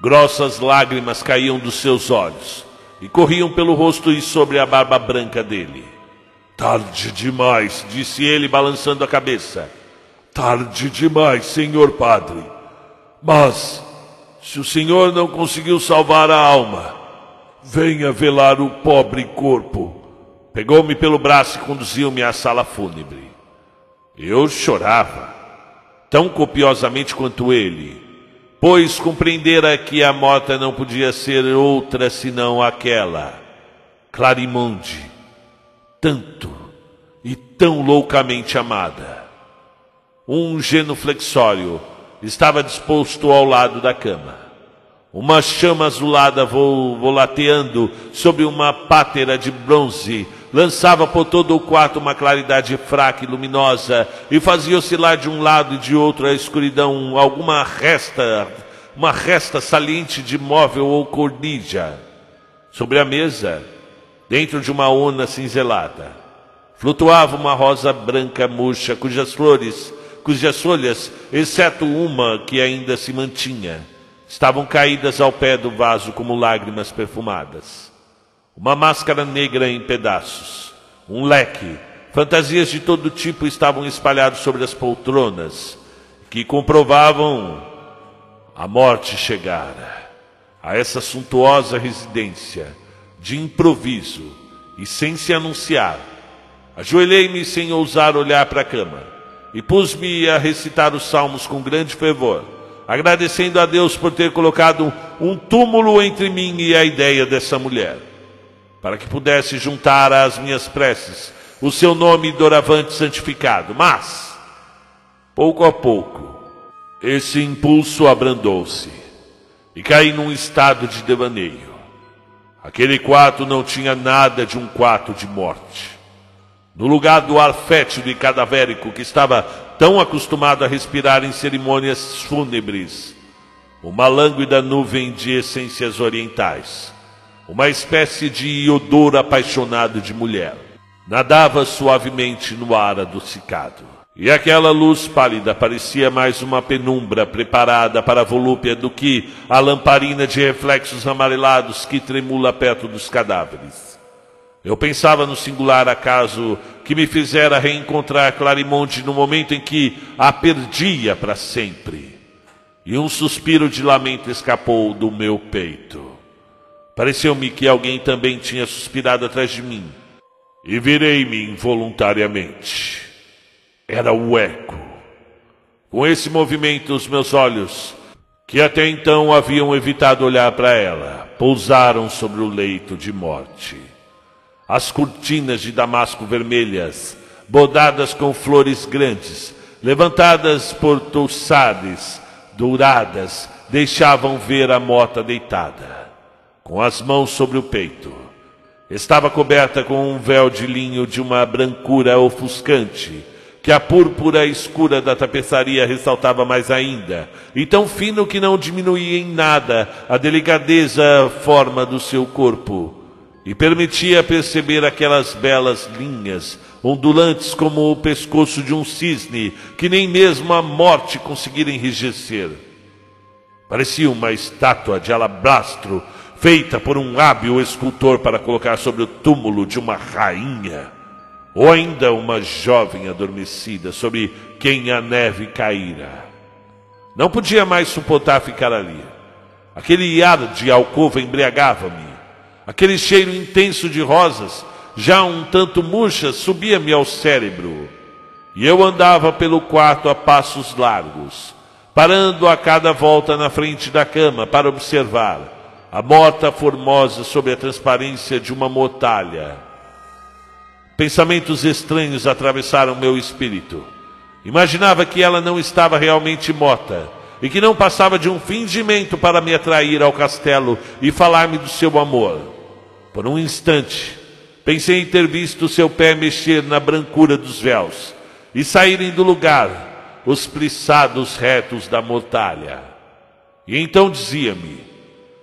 Speaker 1: Grossas lágrimas caíam dos seus olhos e corriam pelo rosto e sobre a barba branca dele. Tarde demais, disse ele, balançando a cabeça. Tarde demais, senhor padre. Mas, se o senhor não conseguiu salvar a alma, venha velar o pobre corpo. Pegou-me pelo braço e conduziu-me à sala fúnebre. Eu chorava, tão copiosamente quanto ele, pois compreendera que a morta não podia ser outra senão aquela, Clarimonde tanto e tão loucamente amada. Um genuflexório estava disposto ao lado da cama. Uma chama azulada volateando sobre uma pátera de bronze lançava por todo o quarto uma claridade fraca e luminosa e fazia oscilar de um lado e de outro a escuridão alguma resta, uma resta saliente de móvel ou cornija. Sobre a mesa, Dentro de uma urna cinzelada, flutuava uma rosa branca murcha, cujas flores, cujas folhas, exceto uma que ainda se mantinha, estavam caídas ao pé do vaso como lágrimas perfumadas. Uma máscara negra em pedaços, um leque, fantasias de todo tipo estavam espalhados sobre as poltronas, que comprovavam a morte chegara a essa suntuosa residência de improviso e sem se anunciar. Ajoelhei-me sem ousar olhar para a cama e pus-me a recitar os salmos com grande fervor, agradecendo a Deus por ter colocado um túmulo entre mim e a ideia dessa mulher, para que pudesse juntar às minhas preces o seu nome doravante santificado. Mas, pouco a pouco, esse impulso abrandou-se e caí num estado de devaneio. Aquele quarto não tinha nada de um quarto de morte. No lugar do ar fétido e cadavérico que estava tão acostumado a respirar em cerimônias fúnebres, uma lânguida nuvem de essências orientais, uma espécie de odor apaixonado de mulher, nadava suavemente no ar adocicado. E aquela luz pálida parecia mais uma penumbra preparada para a volúpia do que a lamparina de reflexos amarelados que tremula perto dos cadáveres. Eu pensava no singular acaso que me fizera reencontrar Clarimonde no momento em que a perdia para sempre. E um suspiro de lamento escapou do meu peito. Pareceu-me que alguém também tinha suspirado atrás de mim. E virei-me involuntariamente. Era o eco. Com esse movimento, os meus olhos, que até então haviam evitado olhar para ela, pousaram sobre o leito de morte. As cortinas de damasco vermelhas, bordadas com flores grandes, levantadas por touçades douradas, deixavam ver a morta deitada, com as mãos sobre o peito. Estava coberta com um véu de linho de uma brancura ofuscante, que a púrpura escura da tapeçaria ressaltava mais ainda, e tão fino que não diminuía em nada a delicadeza forma do seu corpo, e permitia perceber aquelas belas linhas, ondulantes como o pescoço de um cisne, que nem mesmo a morte conseguira enrijecer. Parecia uma estátua de alabastro, feita por um hábil escultor para colocar sobre o túmulo de uma rainha ou ainda uma jovem adormecida sobre quem a neve caíra. Não podia mais suportar ficar ali. Aquele ar de alcova embriagava-me. Aquele cheiro intenso de rosas, já um tanto murchas, subia-me ao cérebro. E eu andava pelo quarto a passos largos, parando a cada volta na frente da cama para observar a morta formosa sob a transparência de uma mortalha Pensamentos estranhos atravessaram meu espírito. Imaginava que ela não estava realmente morta e que não passava de um fingimento para me atrair ao castelo e falar-me do seu amor. Por um instante, pensei em ter visto seu pé mexer na brancura dos véus e saírem do lugar os plissados retos da mortalha. E então dizia-me: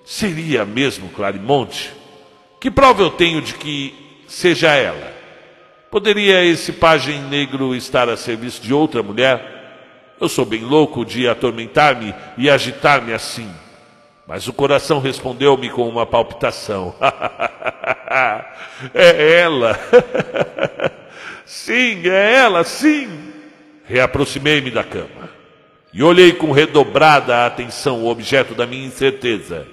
Speaker 1: seria mesmo Clarimonte? Que prova eu tenho de que seja ela? Poderia esse pajem negro estar a serviço de outra mulher? Eu sou bem louco de atormentar-me e agitar-me assim. Mas o coração respondeu-me com uma palpitação. é ela. sim, é ela, sim. Reaproximei-me da cama e olhei com redobrada atenção o objeto da minha incerteza.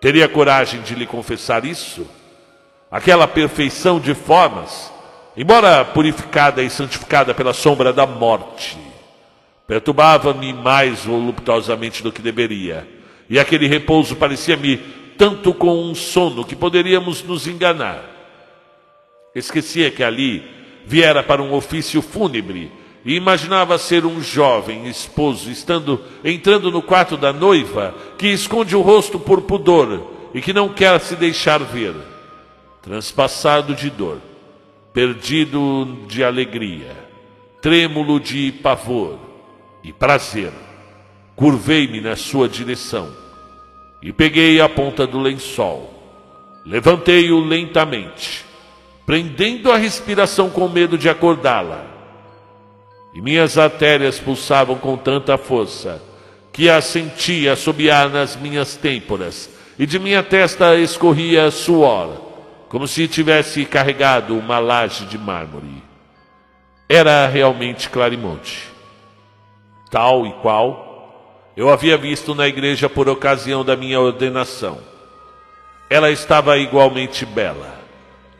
Speaker 1: Teria coragem de lhe confessar isso? Aquela perfeição de formas embora purificada e santificada pela sombra da morte, perturbava-me mais voluptuosamente do que deveria, e aquele repouso parecia-me tanto com um sono que poderíamos nos enganar. Esquecia que ali viera para um ofício fúnebre e imaginava ser um jovem esposo estando entrando no quarto da noiva que esconde o rosto por pudor e que não quer se deixar ver, transpassado de dor perdido de alegria, trêmulo de pavor e prazer, curvei-me na sua direção e peguei a ponta do lençol. Levantei-o lentamente, prendendo a respiração com medo de acordá-la. E minhas artérias pulsavam com tanta força que a sentia assobiar nas minhas têmporas, e de minha testa escorria suor como se tivesse carregado uma laje de mármore. Era realmente Clarimonte, tal e qual eu havia visto na igreja por ocasião da minha ordenação. Ela estava igualmente bela,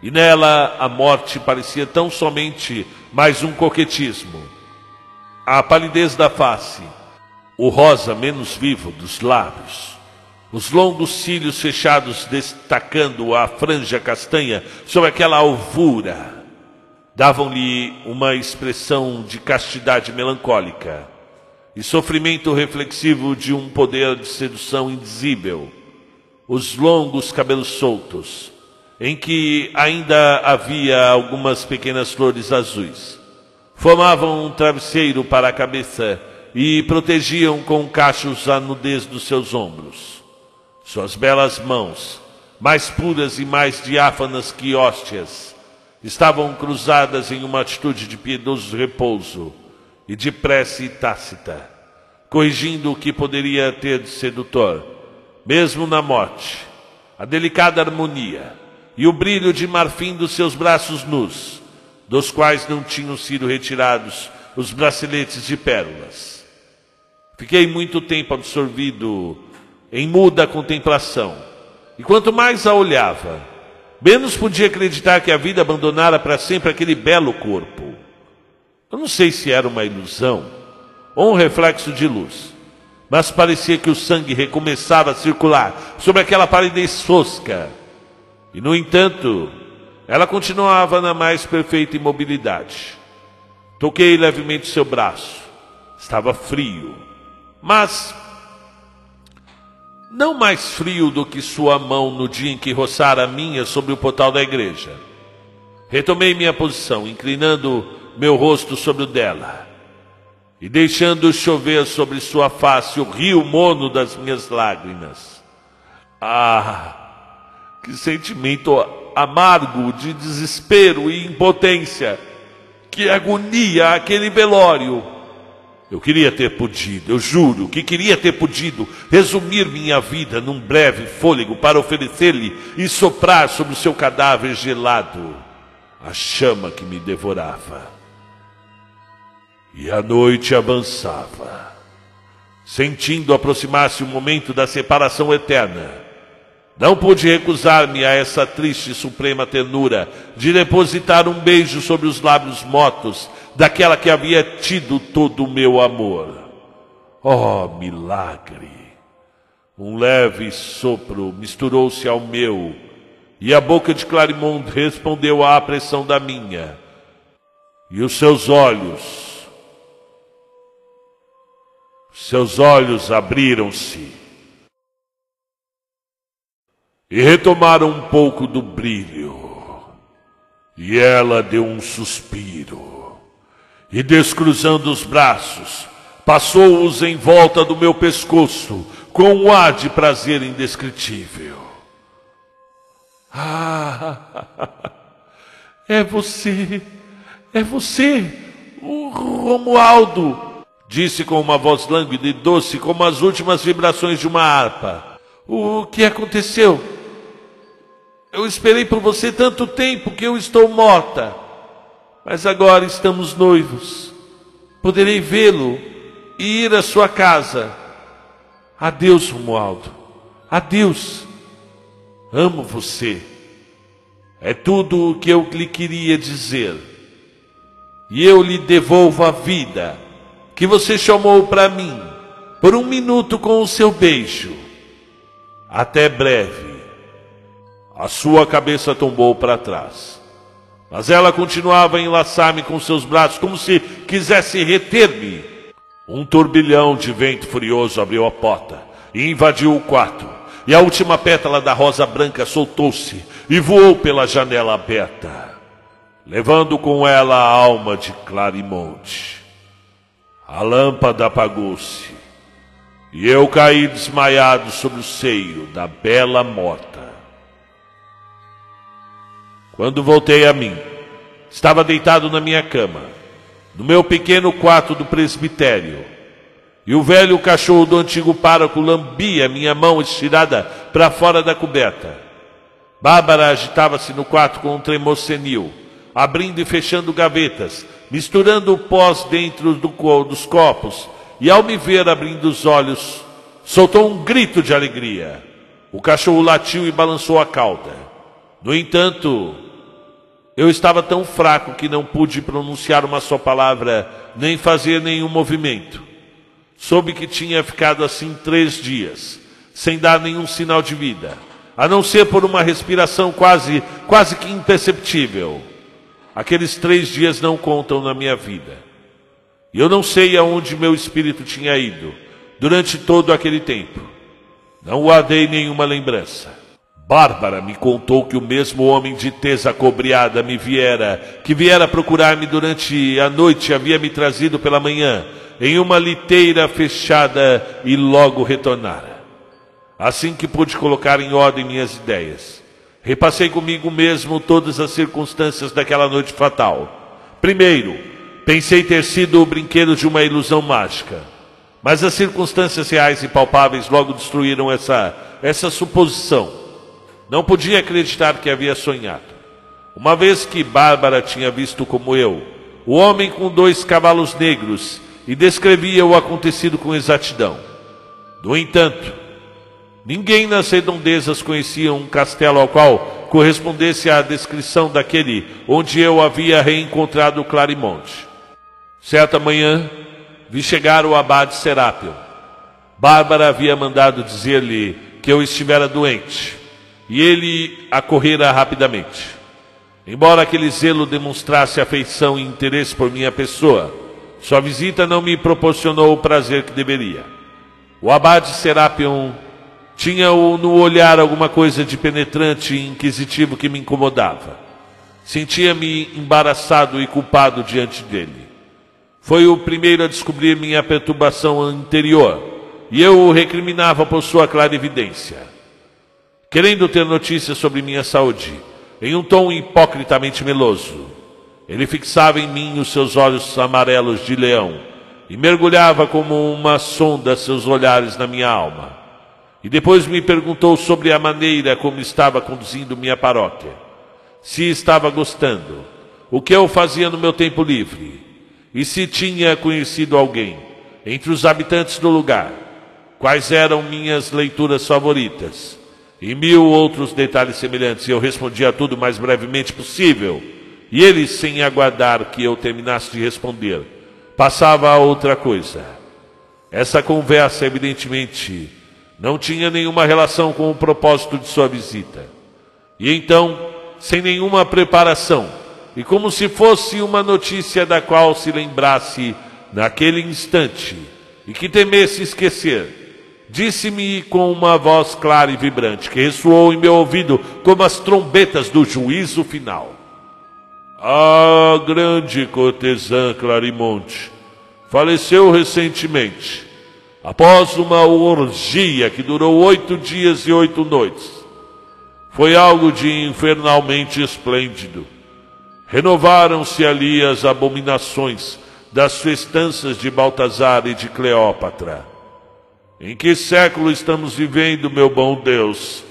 Speaker 1: e nela a morte parecia tão somente mais um coquetismo. A palidez da face, o rosa menos vivo dos lábios, os longos cílios fechados destacando a franja castanha sobre aquela alvura, davam-lhe uma expressão de castidade melancólica e sofrimento reflexivo de um poder de sedução indizível. Os longos cabelos soltos, em que ainda havia algumas pequenas flores azuis, formavam um travesseiro para a cabeça e protegiam com cachos a nudez dos seus ombros. Suas belas mãos, mais puras e mais diáfanas que hóstias, estavam cruzadas em uma atitude de piedoso repouso e de prece tácita, corrigindo o que poderia ter de sedutor, mesmo na morte, a delicada harmonia e o brilho de marfim dos seus braços nus, dos quais não tinham sido retirados os braceletes de pérolas. Fiquei muito tempo absorvido em muda contemplação, e quanto mais a olhava, menos podia acreditar que a vida abandonara para sempre aquele belo corpo. Eu não sei se era uma ilusão ou um reflexo de luz, mas parecia que o sangue recomeçava a circular sobre aquela palidez fosca. E, no entanto, ela continuava na mais perfeita imobilidade. Toquei levemente seu braço. Estava frio, mas não mais frio do que sua mão no dia em que roçara a minha sobre o portal da igreja. Retomei minha posição, inclinando meu rosto sobre o dela e deixando chover sobre sua face o rio mono das minhas lágrimas. Ah, que sentimento amargo de desespero e impotência, que agonia aquele velório. Eu queria ter podido, eu juro que queria ter podido resumir minha vida num breve fôlego para oferecer-lhe e soprar sobre o seu cadáver gelado a chama que me devorava. E a noite avançava, sentindo aproximar-se o momento da separação eterna. Não pude recusar-me a essa triste e suprema ternura de depositar um beijo sobre os lábios motos daquela que havia tido todo o meu amor. Oh, milagre! Um leve sopro misturou-se ao meu, e a boca de Clarimond respondeu à pressão da minha. E os seus olhos seus olhos abriram-se e retomaram um pouco do brilho. E ela deu um suspiro e, descruzando os braços, passou-os em volta do meu pescoço com um ar de prazer indescritível. Ah, é você, é você, o Romualdo Disse com uma voz lânguida e doce, como as últimas vibrações de uma harpa: O que aconteceu? Eu esperei por você tanto tempo que eu estou morta. Mas agora estamos noivos. Poderei vê-lo e ir à sua casa. Adeus, Romualdo. Adeus. Amo você. É tudo o que eu lhe queria dizer. E eu lhe devolvo a vida que você chamou para mim por um minuto com o seu beijo. Até breve. A sua cabeça tombou para trás. Mas ela continuava a enlaçar-me com seus braços, como se quisesse reter-me. Um turbilhão de vento furioso abriu a porta e invadiu o quarto. E a última pétala da rosa branca soltou-se e voou pela janela aberta, levando com ela a alma de Clarimonte. A lâmpada apagou-se e eu caí desmaiado sobre o seio da bela morta. Quando voltei a mim, estava deitado na minha cama, no meu pequeno quarto do presbitério, e o velho cachorro do antigo pároco lambia minha mão estirada para fora da coberta. Bárbara agitava-se no quarto com um tremor senil, abrindo e fechando gavetas, misturando o pós dentro do, dos copos, e ao me ver abrindo os olhos, soltou um grito de alegria. O cachorro latiu e balançou a cauda. No entanto, eu estava tão fraco que não pude pronunciar uma só palavra, nem fazer nenhum movimento. Soube que tinha ficado assim três dias, sem dar nenhum sinal de vida, a não ser por uma respiração quase, quase que imperceptível. Aqueles três dias não contam na minha vida. E eu não sei aonde meu espírito tinha ido durante todo aquele tempo. Não guardei nenhuma lembrança. Bárbara me contou que o mesmo homem de tesa cobriada me viera, que viera procurar-me durante a noite, havia me trazido pela manhã, em uma liteira fechada e logo retornara. Assim que pude colocar em ordem minhas ideias, repassei comigo mesmo todas as circunstâncias daquela noite fatal. Primeiro, pensei ter sido o brinquedo de uma ilusão mágica, mas as circunstâncias reais e palpáveis logo destruíram essa, essa suposição. Não podia acreditar que havia sonhado. Uma vez que Bárbara tinha visto como eu, o homem com dois cavalos negros e descrevia o acontecido com exatidão. No entanto, ninguém nas redondezas conhecia um castelo ao qual correspondesse à descrição daquele onde eu havia reencontrado Clarimonte. Certa manhã, vi chegar o abade Serápio. Bárbara havia mandado dizer-lhe que eu estivera doente e ele acorrera rapidamente. Embora aquele zelo demonstrasse afeição e interesse por minha pessoa, sua visita não me proporcionou o prazer que deveria. O abade Serapion tinha no olhar alguma coisa de penetrante e inquisitivo que me incomodava. Sentia-me embaraçado e culpado diante dele. Foi o primeiro a descobrir minha perturbação interior, e eu o recriminava por sua clarividência querendo ter notícias sobre minha saúde, em um tom hipocritamente meloso. Ele fixava em mim os seus olhos amarelos de leão e mergulhava como uma sonda seus olhares na minha alma. E depois me perguntou sobre a maneira como estava conduzindo minha paróquia, se estava gostando, o que eu fazia no meu tempo livre e se tinha conhecido alguém entre os habitantes do lugar, quais eram minhas leituras favoritas e mil outros detalhes semelhantes. E eu respondi a tudo o mais brevemente possível. E ele, sem aguardar que eu terminasse de responder, passava a outra coisa. Essa conversa, evidentemente, não tinha nenhuma relação com o propósito de sua visita. E então, sem nenhuma preparação, e como se fosse uma notícia da qual se lembrasse naquele instante e que temesse esquecer, Disse-me com uma voz clara e vibrante, que ressoou em meu ouvido como as trombetas do juízo final. A grande cortesã Clarimonte faleceu recentemente, após uma orgia que durou oito dias e oito noites. Foi algo de infernalmente esplêndido. Renovaram-se ali as abominações das festanças de Baltazar e de Cleópatra em que século estamos vivendo, meu bom Deus?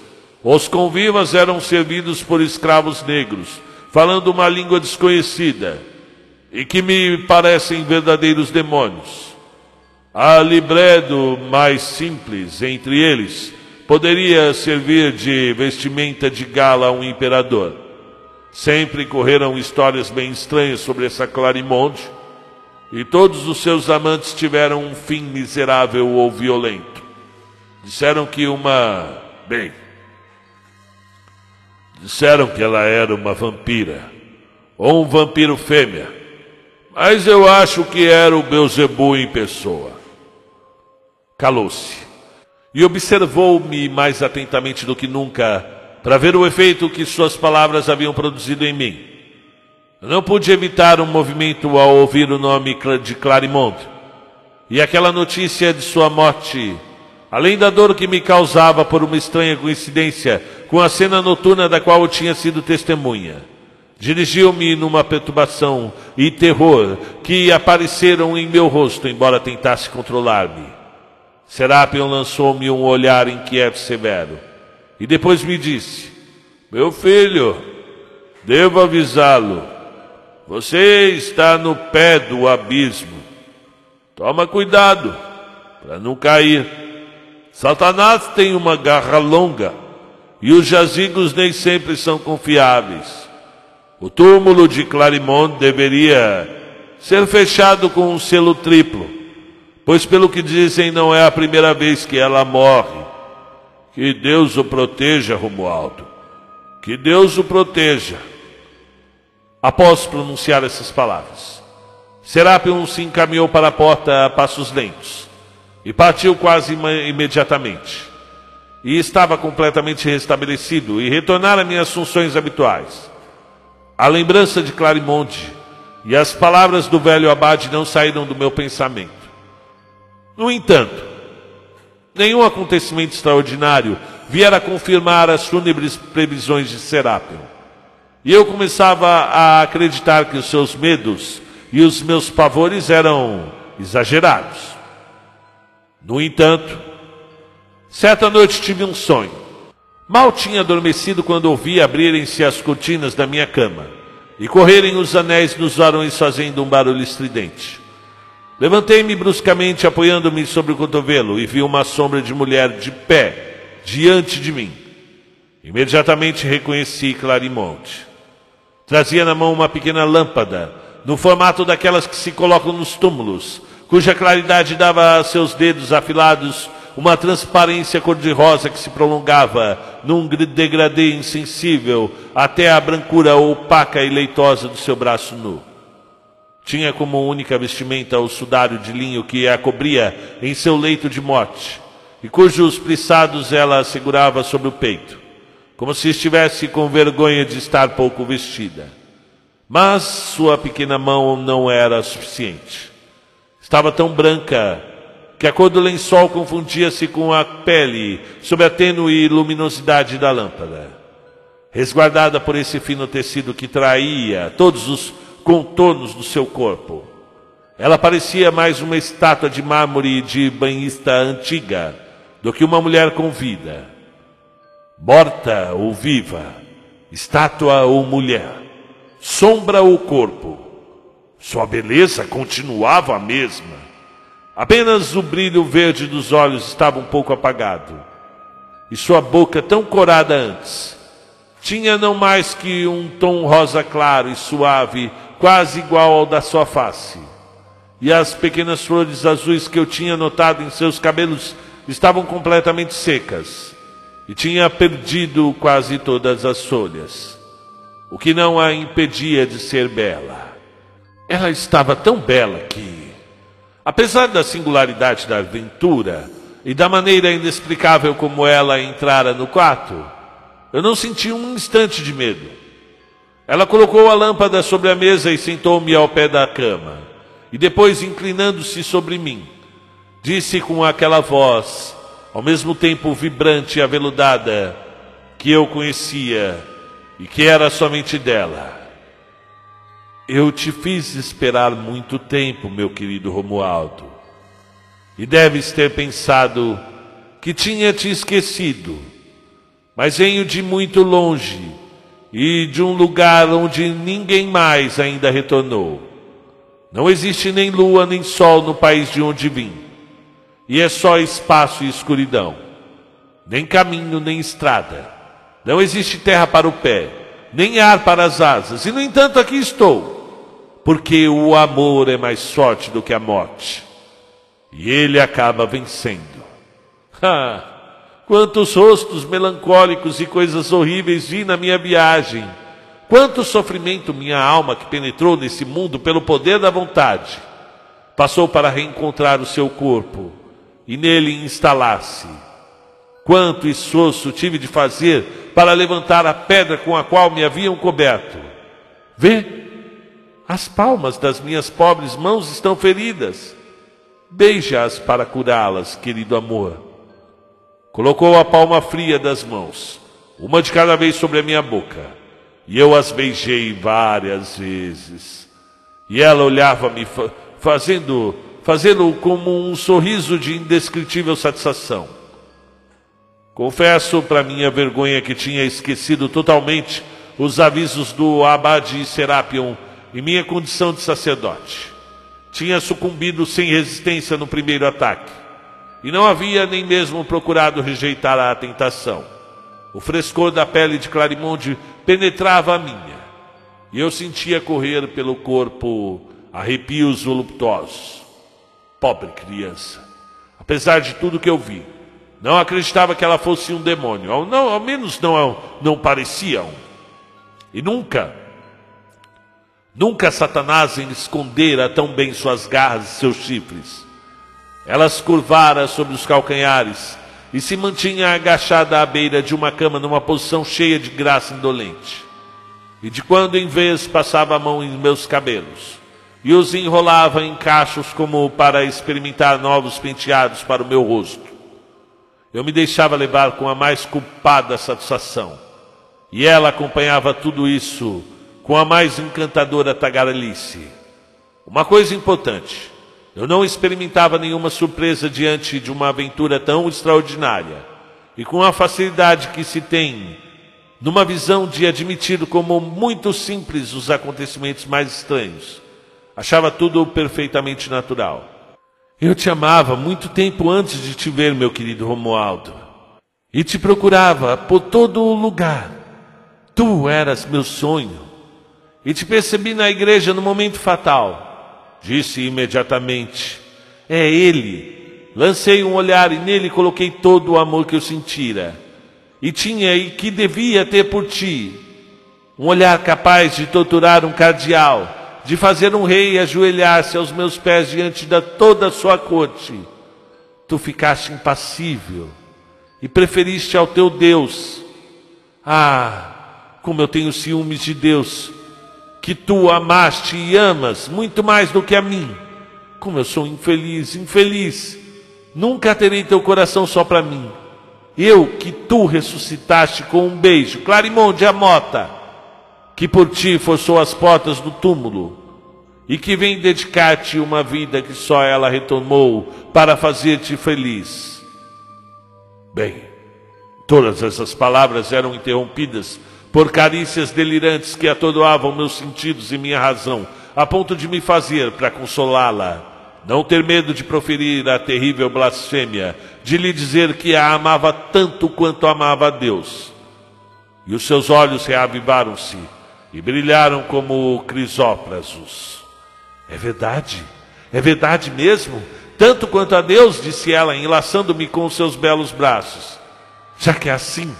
Speaker 1: Os convivas eram servidos por escravos negros, falando uma língua desconhecida, e que me parecem verdadeiros demônios. A libredo mais simples entre eles poderia servir de vestimenta de gala a um imperador. Sempre correram histórias bem estranhas sobre essa Clarimonde, e todos os seus amantes tiveram um fim miserável ou violento. Disseram que uma. Bem. Disseram que ela era uma vampira. Ou um vampiro fêmea. Mas eu acho que era o Beuzebu em pessoa. Calou-se. E observou-me mais atentamente do que nunca para ver o efeito que suas palavras haviam produzido em mim. Não pude evitar um movimento ao ouvir o nome de Clarimond. E aquela notícia de sua morte, além da dor que me causava por uma estranha coincidência com a cena noturna da qual eu tinha sido testemunha, dirigiu-me numa perturbação e terror que apareceram em meu rosto, embora tentasse controlar-me. Serapion lançou-me um olhar inquieto e severo, e depois me disse: Meu filho, devo avisá-lo você está no pé do abismo. Toma cuidado para não cair. Satanás tem uma garra longa e os jazigos nem sempre são confiáveis. O túmulo de Clarimont deveria ser fechado com um selo triplo, pois pelo que dizem não é a primeira vez que ela morre. Que Deus o proteja, Romualdo. Que Deus o proteja. Após pronunciar essas palavras, Serapion se encaminhou para a porta a passos lentos e partiu quase imediatamente. E estava completamente restabelecido e retornara a minhas funções habituais. A lembrança de Clarimonde e as palavras do velho abade não saíram do meu pensamento. No entanto, nenhum acontecimento extraordinário viera confirmar as fúnebres previsões de Serapion. E eu começava a acreditar que os seus medos e os meus pavores eram exagerados. No entanto, certa noite tive um sonho. Mal tinha adormecido quando ouvi abrirem-se as cortinas da minha cama e correrem os anéis nos varões fazendo um barulho estridente. Levantei-me bruscamente, apoiando-me sobre o cotovelo, e vi uma sombra de mulher de pé diante de mim. Imediatamente reconheci Clarimonte. Trazia na mão uma pequena lâmpada, no formato daquelas que se colocam nos túmulos, cuja claridade dava a seus dedos afilados uma transparência cor-de-rosa que se prolongava num degradê insensível até a brancura opaca e leitosa do seu braço nu. Tinha como única vestimenta o sudário de linho que a cobria em seu leito de morte, e cujos plissados ela segurava sobre o peito, como se estivesse com vergonha de estar pouco vestida. Mas sua pequena mão não era suficiente. Estava tão branca que a cor do lençol confundia-se com a pele sob a tênue luminosidade da lâmpada. Resguardada por esse fino tecido que traía todos os contornos do seu corpo, ela parecia mais uma estátua de mármore de banhista antiga do que uma mulher com vida. Morta ou viva, estátua ou mulher, sombra ou corpo, sua beleza continuava a mesma. Apenas o brilho verde dos olhos estava um pouco apagado. E sua boca, tão corada antes, tinha não mais que um tom rosa claro e suave, quase igual ao da sua face. E as pequenas flores azuis que eu tinha notado em seus cabelos estavam completamente secas. E tinha perdido quase todas as folhas, o que não a impedia de ser bela. Ela estava tão bela que, apesar da singularidade da aventura e da maneira inexplicável como ela entrara no quarto, eu não senti um instante de medo. Ela colocou a lâmpada sobre a mesa e sentou-me ao pé da cama. E depois, inclinando-se sobre mim, disse com aquela voz, ao mesmo tempo vibrante e aveludada, que eu conhecia e que era somente dela. Eu te fiz esperar muito tempo, meu querido Romualdo, e deves ter pensado que tinha te esquecido, mas venho de muito longe e de um lugar onde ninguém mais ainda retornou. Não existe nem lua nem sol no país de onde vim, e é só espaço e escuridão, nem caminho nem estrada. Não existe terra para o pé, nem ar para as asas, e no entanto aqui estou porque o amor é mais forte do que a morte. E ele acaba vencendo. Ah, quantos rostos melancólicos e coisas horríveis vi na minha viagem. Quanto sofrimento minha alma que penetrou nesse mundo pelo poder da vontade passou para reencontrar o seu corpo e nele instalar-se. Quanto esforço tive de fazer para levantar a pedra com a qual me haviam coberto. Vê as palmas das minhas pobres mãos estão feridas. Beija-as para curá-las, querido amor. Colocou a palma fria das mãos, uma de cada vez sobre a minha boca, e eu as beijei várias vezes. E ela olhava-me fazendo, fazendo como um sorriso de indescritível satisfação. Confesso para minha vergonha que tinha esquecido totalmente os avisos do Abade Serapion em minha condição de sacerdote. Tinha sucumbido sem resistência no primeiro ataque e não havia nem mesmo procurado rejeitar a tentação. O frescor da pele de Clarimonde penetrava a minha e eu sentia correr pelo corpo arrepios voluptuosos. Pobre criança. Apesar de tudo que eu vi, não acreditava que ela fosse um demônio. Ao, não, ao menos não, não parecia um. E nunca, nunca Satanás escondera tão bem suas garras e seus chifres. Elas curvara sobre os calcanhares e se mantinha agachada à beira de uma cama numa posição cheia de graça indolente. E de quando em vez passava a mão em meus cabelos e os enrolava em cachos como para experimentar novos penteados para o meu rosto. Eu me deixava levar com a mais culpada satisfação. E ela acompanhava tudo isso com a mais encantadora tagarelice. Uma coisa importante: eu não experimentava nenhuma surpresa diante de uma aventura tão extraordinária. E com a facilidade que se tem numa visão de admitir como muito simples os acontecimentos mais estranhos, achava tudo perfeitamente natural. Eu te amava muito tempo antes de te ver, meu querido Romualdo, e te procurava por todo o lugar. Tu eras meu sonho, e te percebi na igreja no momento fatal. Disse imediatamente: É ele. Lancei um olhar e nele coloquei todo o amor que eu sentira e tinha e que devia ter por ti. Um olhar capaz de torturar um cardeal, de fazer um rei ajoelhar-se aos meus pés diante de toda a sua corte. Tu ficaste impassível e preferiste ao teu Deus. Ah, como eu tenho ciúmes de Deus que tu amaste e amas muito mais do que a mim. Como eu sou infeliz, infeliz. Nunca terei teu coração só para mim. Eu que tu ressuscitaste com um beijo, Clarimonde Amota, que por ti forçou as portas do túmulo e que vem dedicar-te uma vida que só ela retomou para fazer-te feliz. Bem, todas essas palavras eram interrompidas por carícias delirantes que atordoavam meus sentidos e minha razão, a ponto de me fazer, para consolá-la, não ter medo de proferir a terrível blasfêmia, de lhe dizer que a amava tanto quanto amava a Deus. E os seus olhos reavivaram-se e brilharam como crisóprasos. É verdade, é verdade mesmo, tanto quanto a Deus, disse ela, enlaçando-me com os seus belos braços. Já que é assim,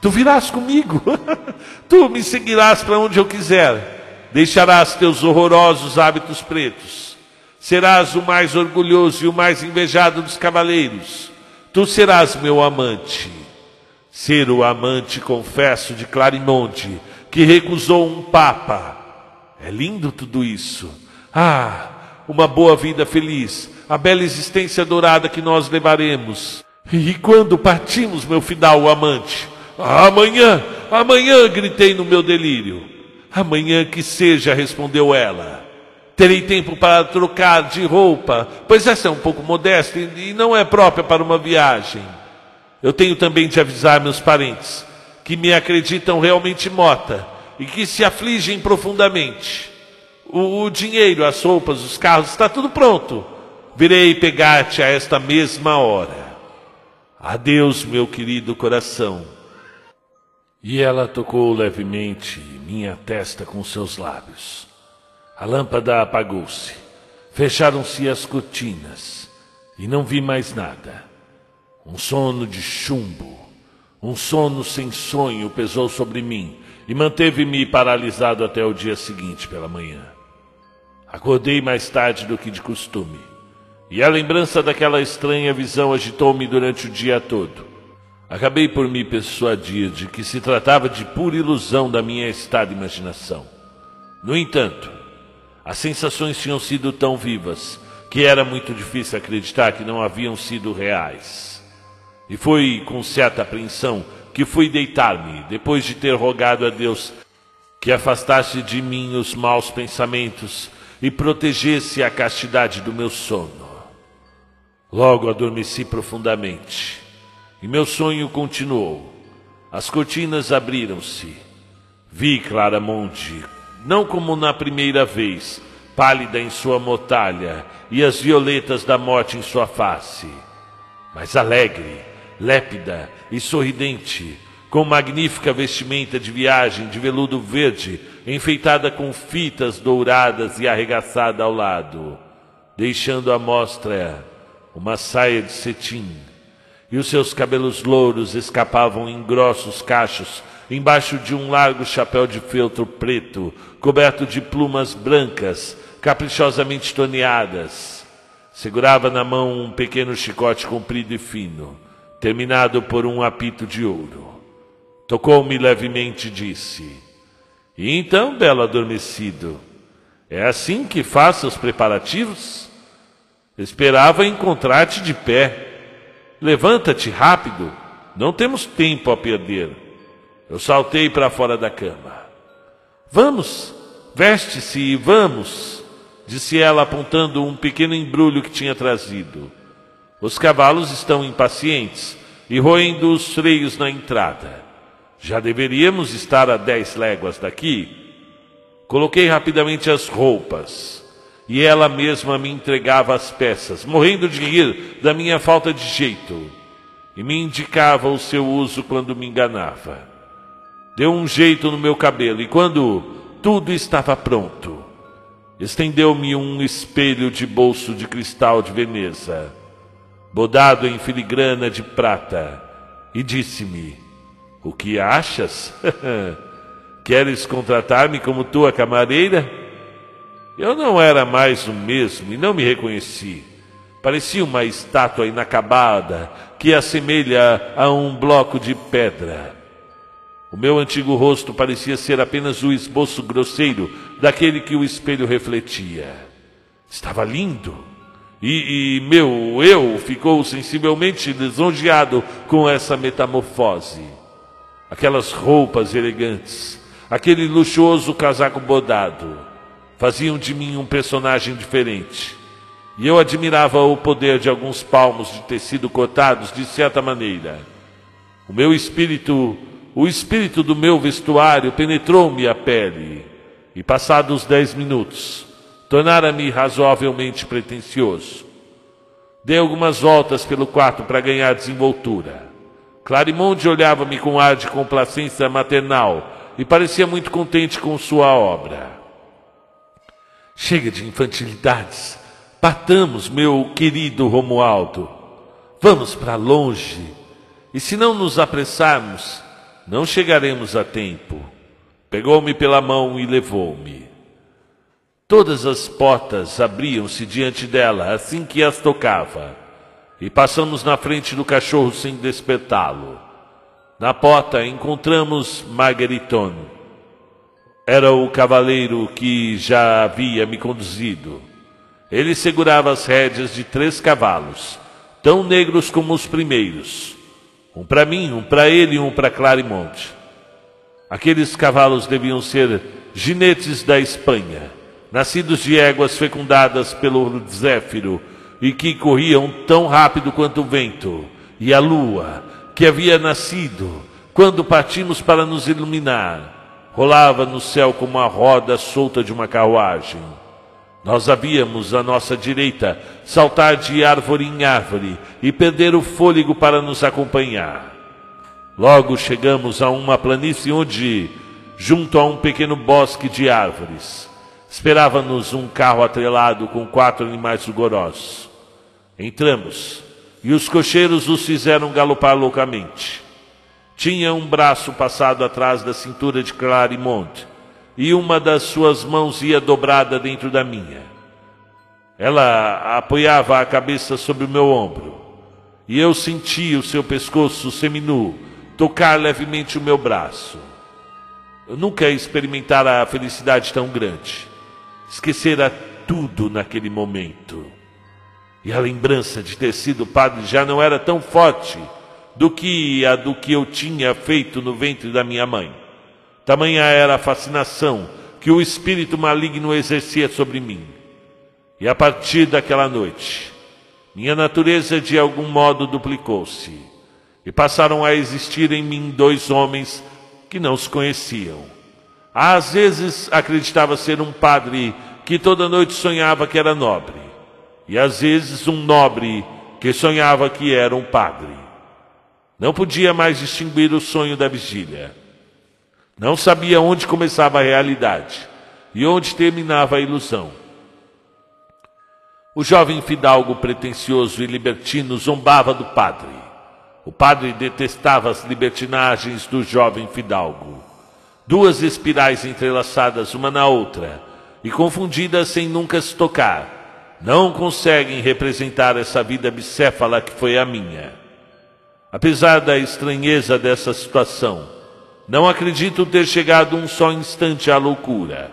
Speaker 1: Tu virás comigo, tu me seguirás para onde eu quiser, deixarás teus horrorosos hábitos pretos, serás o mais orgulhoso e o mais invejado dos cavaleiros, tu serás meu amante. Ser o amante, confesso, de Clarimonte, que recusou um papa. É lindo tudo isso. Ah, uma boa vida feliz, a bela existência dourada que nós levaremos. E quando partimos, meu fidal amante, Amanhã, amanhã, gritei no meu delírio. Amanhã que seja, respondeu ela. Terei tempo para trocar de roupa, pois essa é um pouco modesta e não é própria para uma viagem. Eu tenho também de avisar meus parentes, que me acreditam realmente morta e que se afligem profundamente. O, o dinheiro, as roupas, os carros, está tudo pronto. Virei pegar-te a esta mesma hora. Adeus, meu querido coração. E ela tocou levemente minha testa com seus lábios. A lâmpada apagou-se. Fecharam-se as cortinas e não vi mais nada. Um sono de chumbo, um sono sem sonho pesou sobre mim e manteve-me paralisado até o dia seguinte pela manhã. Acordei mais tarde do que de costume, e a lembrança daquela estranha visão agitou-me durante o dia todo. Acabei por me persuadir de que se tratava de pura ilusão da minha estada imaginação. No entanto, as sensações tinham sido tão vivas que era muito difícil acreditar que não haviam sido reais. E foi com certa apreensão que fui deitar-me, depois de ter rogado a Deus que afastasse de mim os maus pensamentos e protegesse a castidade do meu sono. Logo adormeci profundamente e meu sonho continuou. As cortinas abriram-se. Vi Claramonte, não como na primeira vez, pálida em sua mortalha e as violetas da morte em sua face, mas alegre, lépida e sorridente, com magnífica vestimenta de viagem de veludo verde, enfeitada com fitas douradas e arregaçada ao lado. deixando à mostra uma saia de cetim, e os seus cabelos louros escapavam em grossos cachos embaixo de um largo chapéu de feltro preto, coberto de plumas brancas, caprichosamente toneadas. Segurava na mão um pequeno chicote comprido e fino, terminado por um apito de ouro. Tocou-me levemente e disse: E então, belo adormecido, é assim que faço os preparativos? Esperava encontrar-te de pé. Levanta-te rápido, não temos tempo a perder. Eu saltei para fora da cama. Vamos, veste-se e vamos, disse ela apontando um pequeno embrulho que tinha trazido. Os cavalos estão impacientes e roendo os freios na entrada. Já deveríamos estar a dez léguas daqui. Coloquei rapidamente as roupas e ela mesma me entregava as peças, morrendo de rir da minha falta de jeito, e me indicava o seu uso quando me enganava deu um jeito no meu cabelo e quando tudo estava pronto, estendeu-me um espelho de bolso de cristal de Veneza, bodado em filigrana de prata, e disse-me: O que achas? Queres contratar-me como tua camareira? Eu não era mais o mesmo e não me reconheci. Parecia uma estátua inacabada que assemelha a um bloco de pedra. O meu antigo rosto parecia ser apenas o esboço grosseiro daquele que o espelho refletia. Estava lindo. E, e, meu eu ficou sensivelmente lisonjeado com essa metamorfose. Aquelas roupas elegantes, aquele luxuoso casaco bodado, faziam de mim um personagem diferente. E eu admirava o poder de alguns palmos de tecido cortados de certa maneira. O meu espírito o espírito do meu vestuário penetrou-me a pele, e passados dez minutos, tornara-me razoavelmente pretensioso. Dei algumas voltas pelo quarto para ganhar desenvoltura. Clarimonde olhava-me com ar de complacência maternal e parecia muito contente com sua obra. Chega de infantilidades. Partamos, meu querido Romualdo. Vamos para longe. E se não nos apressarmos, não chegaremos a tempo. Pegou-me pela mão e levou-me. Todas as portas abriam-se diante dela assim que as tocava, e passamos na frente do cachorro sem despertá-lo. Na porta encontramos Margueriton. Era o cavaleiro que já havia me conduzido. Ele segurava as rédeas de três cavalos, tão negros como os primeiros um para mim, um para ele e um para Clarimonte. Aqueles cavalos deviam ser ginetes da Espanha, nascidos de éguas fecundadas pelo Zéfiro e que corriam tão rápido quanto o vento, e a lua, que havia nascido quando partimos para nos iluminar, rolava no céu como a roda solta de uma carruagem. Nós havíamos à nossa direita saltar de árvore em árvore e perder o fôlego para nos acompanhar. Logo chegamos a uma planície onde, junto a um pequeno bosque de árvores, esperava-nos um carro atrelado com quatro animais rigorosos. Entramos e os cocheiros os fizeram galopar loucamente. Tinha um braço passado atrás da cintura de Clarimonte e uma das suas mãos ia dobrada dentro da minha. Ela apoiava a cabeça sobre o meu ombro, e eu sentia o seu pescoço seminu tocar levemente o meu braço. Eu nunca experimentara a felicidade tão grande. Esquecera tudo naquele momento. E a lembrança de ter sido padre já não era tão forte do que a do que eu tinha feito no ventre da minha mãe. Tamanha era a fascinação que o espírito maligno exercia sobre mim. E a partir daquela noite, minha natureza de algum modo duplicou-se, e passaram a existir em mim dois homens que não se conheciam. Às vezes acreditava ser um padre que toda noite sonhava que era nobre, e às vezes um nobre que sonhava que era um padre. Não podia mais distinguir o sonho da vigília. Não sabia onde começava a realidade e onde terminava a ilusão. O jovem fidalgo pretensioso e libertino zombava do padre. O padre detestava as libertinagens do jovem fidalgo. Duas espirais entrelaçadas uma na outra e confundidas sem nunca se tocar, não conseguem representar essa vida bicéfala que foi a minha. Apesar da estranheza dessa situação, não acredito ter chegado um só instante à loucura.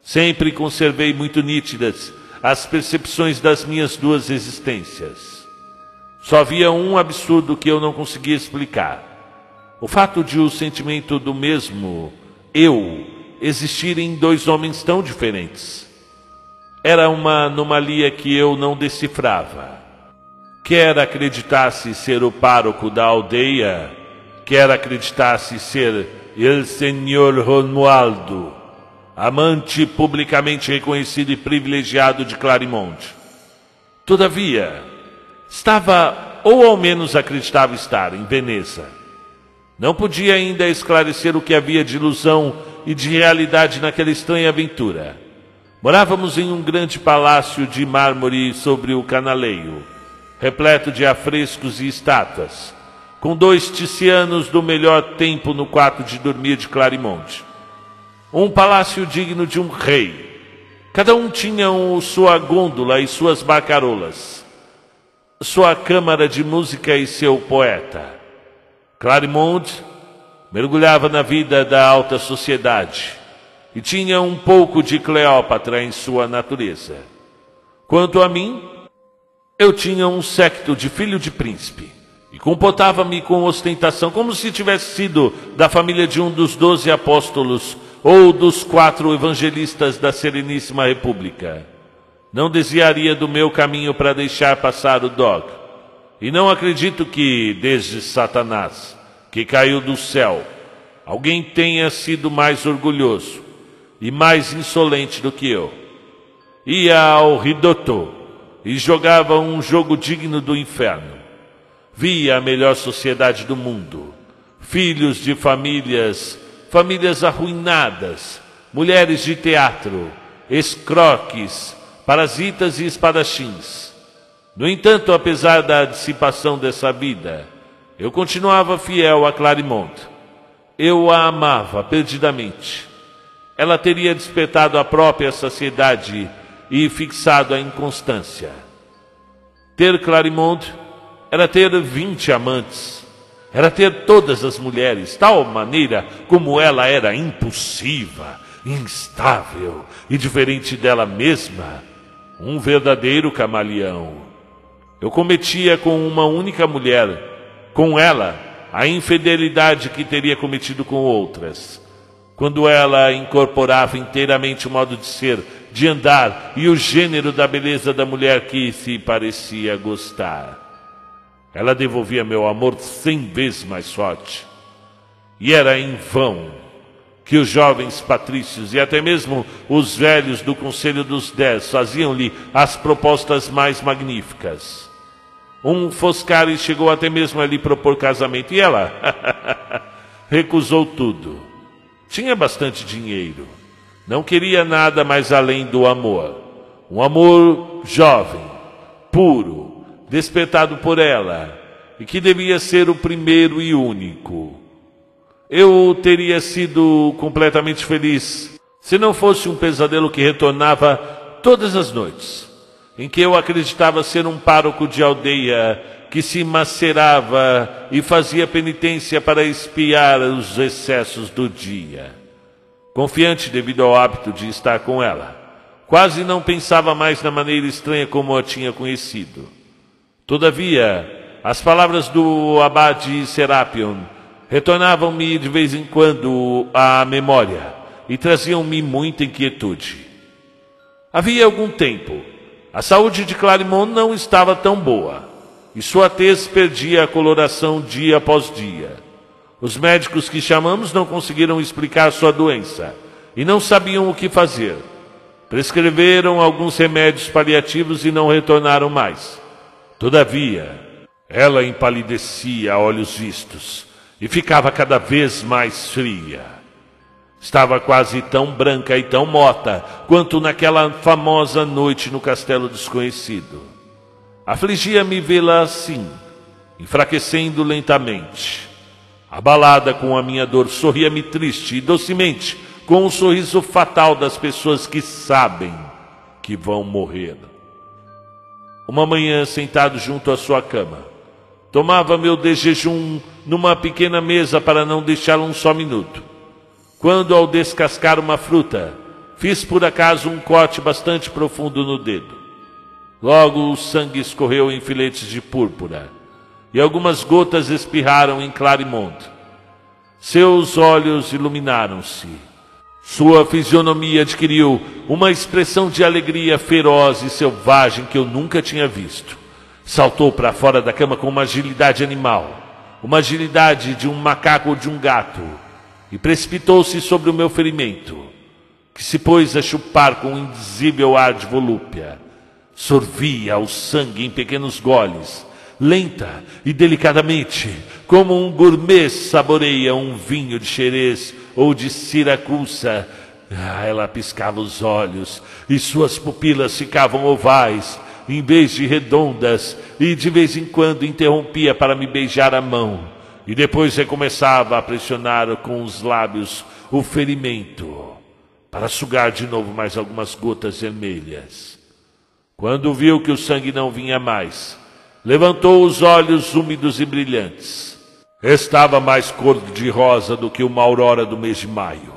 Speaker 1: Sempre conservei muito nítidas as percepções das minhas duas existências. Só havia um absurdo que eu não conseguia explicar. O fato de o sentimento do mesmo eu existir em dois homens tão diferentes. Era uma anomalia que eu não decifrava. Quer acreditasse ser o pároco da aldeia, quer acreditasse ser El Senhor Romualdo, amante publicamente reconhecido e privilegiado de Clarimonte. Todavia, estava, ou ao menos acreditava estar, em Veneza. Não podia ainda esclarecer o que havia de ilusão e de realidade naquela estranha aventura. Morávamos em um grande palácio de mármore sobre o canaleio, repleto de afrescos e estátuas, com dois ticianos do melhor tempo no quarto de dormir de Clarimonte um palácio digno de um rei. Cada um tinha um, sua gôndola e suas barcarolas, sua câmara de música e seu poeta. Clarimond mergulhava na vida da alta sociedade e tinha um pouco de Cleópatra em sua natureza. Quanto a mim, eu tinha um séquito de filho de príncipe e comportava-me com ostentação como se tivesse sido da família de um dos doze apóstolos ou dos quatro evangelistas da Sereníssima República. Não desviaria do meu caminho para deixar passar o dog. E não acredito que, desde Satanás, que caiu do céu, alguém tenha sido mais orgulhoso e mais insolente do que eu. Ia ao Ridotto e jogava um jogo digno do inferno. Via a melhor sociedade do mundo, filhos de famílias famílias arruinadas, mulheres de teatro, escroques, parasitas e espadachins. No entanto, apesar da dissipação dessa vida, eu continuava fiel a Clarimont. Eu a amava perdidamente. Ela teria despertado a própria saciedade e fixado a inconstância. Ter Clarimont era ter vinte amantes era ter todas as mulheres, tal maneira como ela era impulsiva, instável e diferente dela mesma, um verdadeiro camaleão. Eu cometia com uma única mulher, com ela, a infidelidade que teria cometido com outras. Quando ela incorporava inteiramente o modo de ser, de andar e o gênero da beleza da mulher que se parecia gostar. Ela devolvia meu amor cem vezes mais forte. E era em vão que os jovens patrícios e até mesmo os velhos do Conselho dos Dez faziam-lhe as propostas mais magníficas. Um Foscari chegou até mesmo a lhe propor casamento e ela recusou tudo. Tinha bastante dinheiro. Não queria nada mais além do amor. Um amor jovem, puro, despertado por ela e que devia ser o primeiro e único. Eu teria sido completamente feliz se não fosse um pesadelo que retornava todas as noites, em que eu acreditava ser um pároco de aldeia que se macerava e fazia penitência para espiar os excessos do dia. Confiante devido ao hábito de estar com ela, quase não pensava mais na maneira estranha como a tinha conhecido. Todavia, as palavras do abade Serapion retornavam-me de vez em quando à memória e traziam-me muita inquietude. Havia algum tempo, a saúde de Clarimont não estava tão boa e sua tez perdia a coloração dia após dia. Os médicos que chamamos não conseguiram explicar sua doença e não sabiam o que fazer. Prescreveram alguns remédios paliativos e não retornaram mais. Todavia, ela empalidecia a olhos vistos e ficava cada vez mais fria. Estava quase tão branca e tão morta quanto naquela famosa noite no castelo desconhecido. Afligia-me vê-la assim, enfraquecendo lentamente. Abalada com a minha dor, sorria-me triste e docemente, com o sorriso fatal das pessoas que sabem que vão morrer. Uma manhã, sentado junto à sua cama, tomava meu de jejum numa pequena mesa para não deixá-la um só minuto quando, ao descascar uma fruta, fiz por acaso um corte bastante profundo no dedo. Logo o sangue escorreu em filetes de púrpura e algumas gotas espirraram em Clarimond. Seus olhos iluminaram-se. Sua fisionomia adquiriu uma expressão de alegria feroz e selvagem que eu nunca tinha visto. Saltou para fora da cama com uma agilidade animal, uma agilidade de um macaco ou de um gato e precipitou-se sobre o meu ferimento, que se pôs a chupar com um indizível ar de volúpia. Sorvia o sangue em pequenos goles, lenta e delicadamente, como um gourmet saboreia um vinho de Xerez ou de Siracusa. Ah, ela piscava os olhos e suas pupilas ficavam ovais, em vez de redondas, e de vez em quando interrompia para me beijar a mão e depois recomeçava a pressionar com os lábios o ferimento, para sugar de novo mais algumas gotas vermelhas. Quando viu que o sangue não vinha mais, levantou os olhos úmidos e brilhantes. Estava mais cor de rosa do que uma aurora do mês de maio.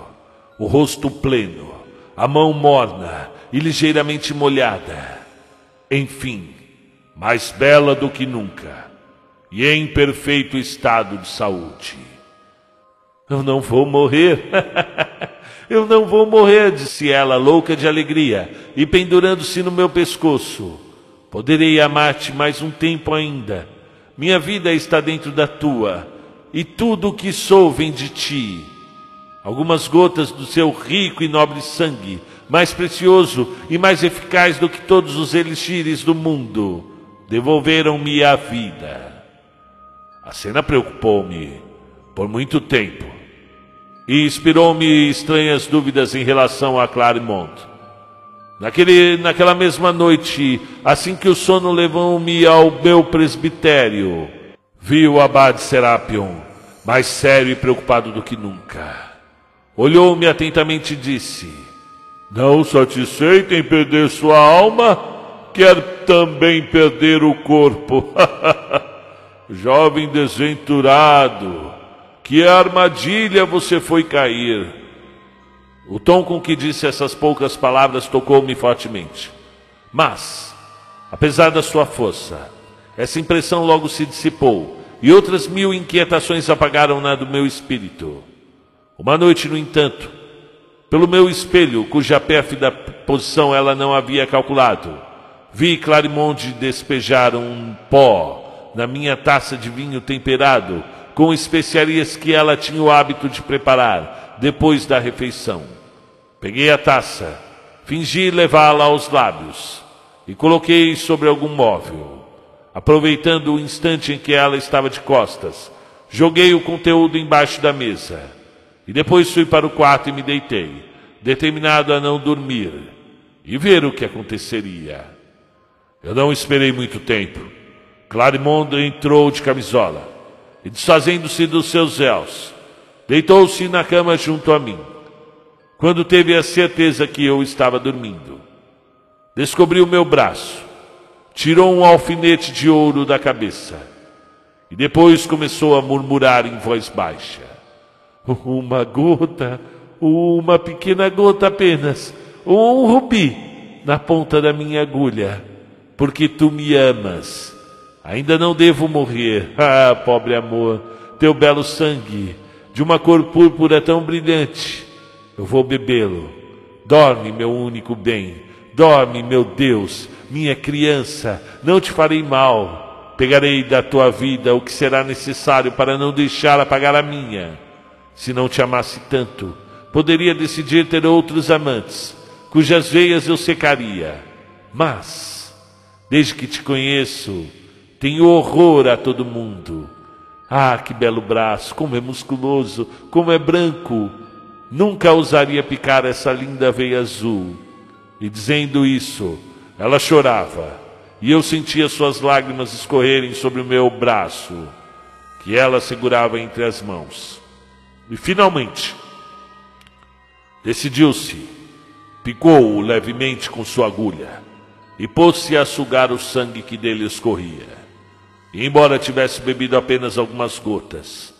Speaker 1: O rosto pleno, a mão morna e ligeiramente molhada. Enfim, mais bela do que nunca e em perfeito estado de saúde. Eu não vou morrer. Eu não vou morrer, disse ela, louca de alegria, e pendurando-se no meu pescoço. Poderei amar-te mais um tempo ainda. Minha vida está dentro da tua, e tudo o que sou vem de ti. Algumas gotas do seu rico e nobre sangue, mais precioso e mais eficaz do que todos os elixires do mundo, devolveram-me a vida. A cena preocupou-me por muito tempo e inspirou-me estranhas dúvidas em relação a Claremont. Naquele, naquela mesma noite, assim que o sono levou-me ao meu presbitério, vi o abade Serapion, mais sério e preocupado do que nunca. Olhou-me atentamente e disse: Não satisfeito em perder sua alma, quer também perder o corpo. jovem desventurado, que armadilha você foi cair. O tom com que disse essas poucas palavras tocou-me fortemente. Mas, apesar da sua força, essa impressão logo se dissipou e outras mil inquietações apagaram-na do meu espírito. Uma noite, no entanto, pelo meu espelho, cuja pérfida posição ela não havia calculado, vi Clarimonde despejar um pó na minha taça de vinho temperado, com especiarias que ela tinha o hábito de preparar depois da refeição. Peguei a taça, fingi levá-la aos lábios e coloquei sobre algum móvel. Aproveitando o instante em que ela estava de costas, joguei o conteúdo embaixo da mesa e depois fui para o quarto e me deitei, determinado a não dormir e ver o que aconteceria. Eu não esperei muito tempo. Clarimond entrou de camisola e, desfazendo-se dos seus véus, deitou-se na cama junto a mim. Quando teve a certeza que eu estava dormindo, descobriu meu braço, tirou um alfinete de ouro da cabeça e depois começou a murmurar em voz baixa: Uma gota, uma pequena gota apenas, um rubi na ponta da minha agulha, porque tu me amas Ainda não devo morrer. Ah, pobre amor, teu belo sangue, de uma cor púrpura tão brilhante. Eu vou bebê-lo. Dorme, meu único bem. Dorme, meu Deus, minha criança. Não te farei mal. Pegarei da tua vida o que será necessário para não deixar apagar a minha. Se não te amasse tanto, poderia decidir ter outros amantes, cujas veias eu secaria. Mas, desde que te conheço, tenho horror a todo mundo. Ah, que belo braço, como é musculoso, como é branco. nunca ousaria picar essa linda veia azul. E dizendo isso, ela chorava, e eu sentia suas lágrimas escorrerem sobre o meu braço, que ela segurava entre as mãos. E finalmente, decidiu-se, picou-o levemente com sua agulha e pôs-se a sugar o sangue que dele escorria. E embora tivesse bebido apenas algumas gotas,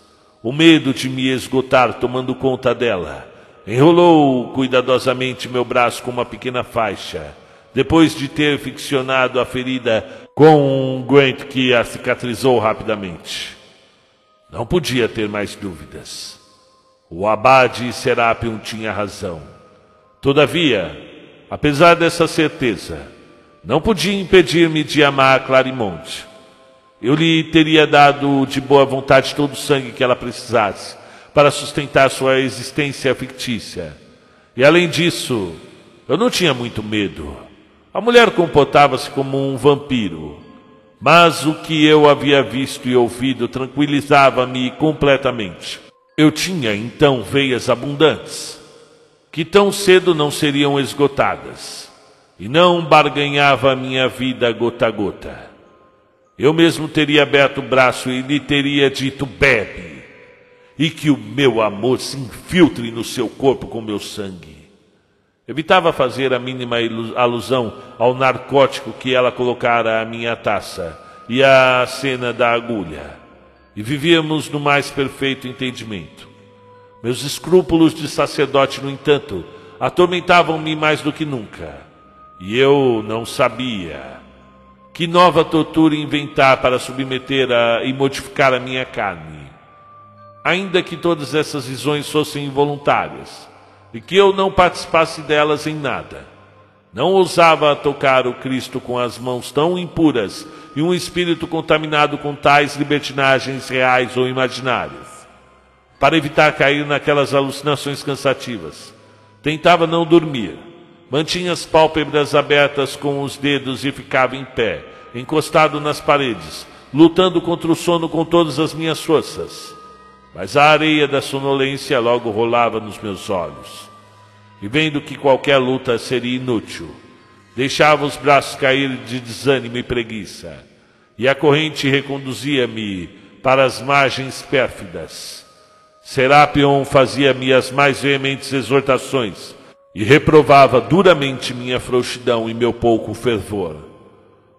Speaker 1: o medo de me esgotar tomando conta dela, enrolou cuidadosamente meu braço com uma pequena faixa, depois de ter ficcionado a ferida com um guento que a cicatrizou rapidamente. Não podia ter mais dúvidas. O abade Serapion tinha razão. Todavia, apesar dessa certeza, não podia impedir-me de amar Clarimonte. Eu lhe teria dado de boa vontade todo o sangue que ela precisasse para sustentar sua existência fictícia. E além disso, eu não tinha muito medo. A mulher comportava-se como um vampiro, mas o que eu havia visto e ouvido tranquilizava-me completamente. Eu tinha então veias abundantes, que tão cedo não seriam esgotadas, e não barganhava minha vida gota a gota. Eu mesmo teria aberto o braço e lhe teria dito: bebe, e que o meu amor se infiltre no seu corpo com meu sangue. Evitava fazer a mínima alusão ao narcótico que ela colocara à minha taça e à cena da agulha. E vivíamos no mais perfeito entendimento. Meus escrúpulos de sacerdote, no entanto, atormentavam-me mais do que nunca. E eu não sabia que nova tortura inventar para submeter a, e modificar a minha carne? Ainda que todas essas visões fossem involuntárias e que eu não participasse delas em nada, não ousava tocar o Cristo com as mãos tão impuras e um espírito contaminado com tais libertinagens reais ou imaginárias. Para evitar cair naquelas alucinações cansativas, tentava não dormir Mantinha as pálpebras abertas com os dedos e ficava em pé, encostado nas paredes, lutando contra o sono com todas as minhas forças. Mas a areia da sonolência logo rolava nos meus olhos. E vendo que qualquer luta seria inútil, deixava os braços cair de desânimo e preguiça, e a corrente reconduzia-me para as margens pérfidas. Serapion fazia-me as mais veementes exortações, e reprovava duramente minha frouxidão e meu pouco fervor.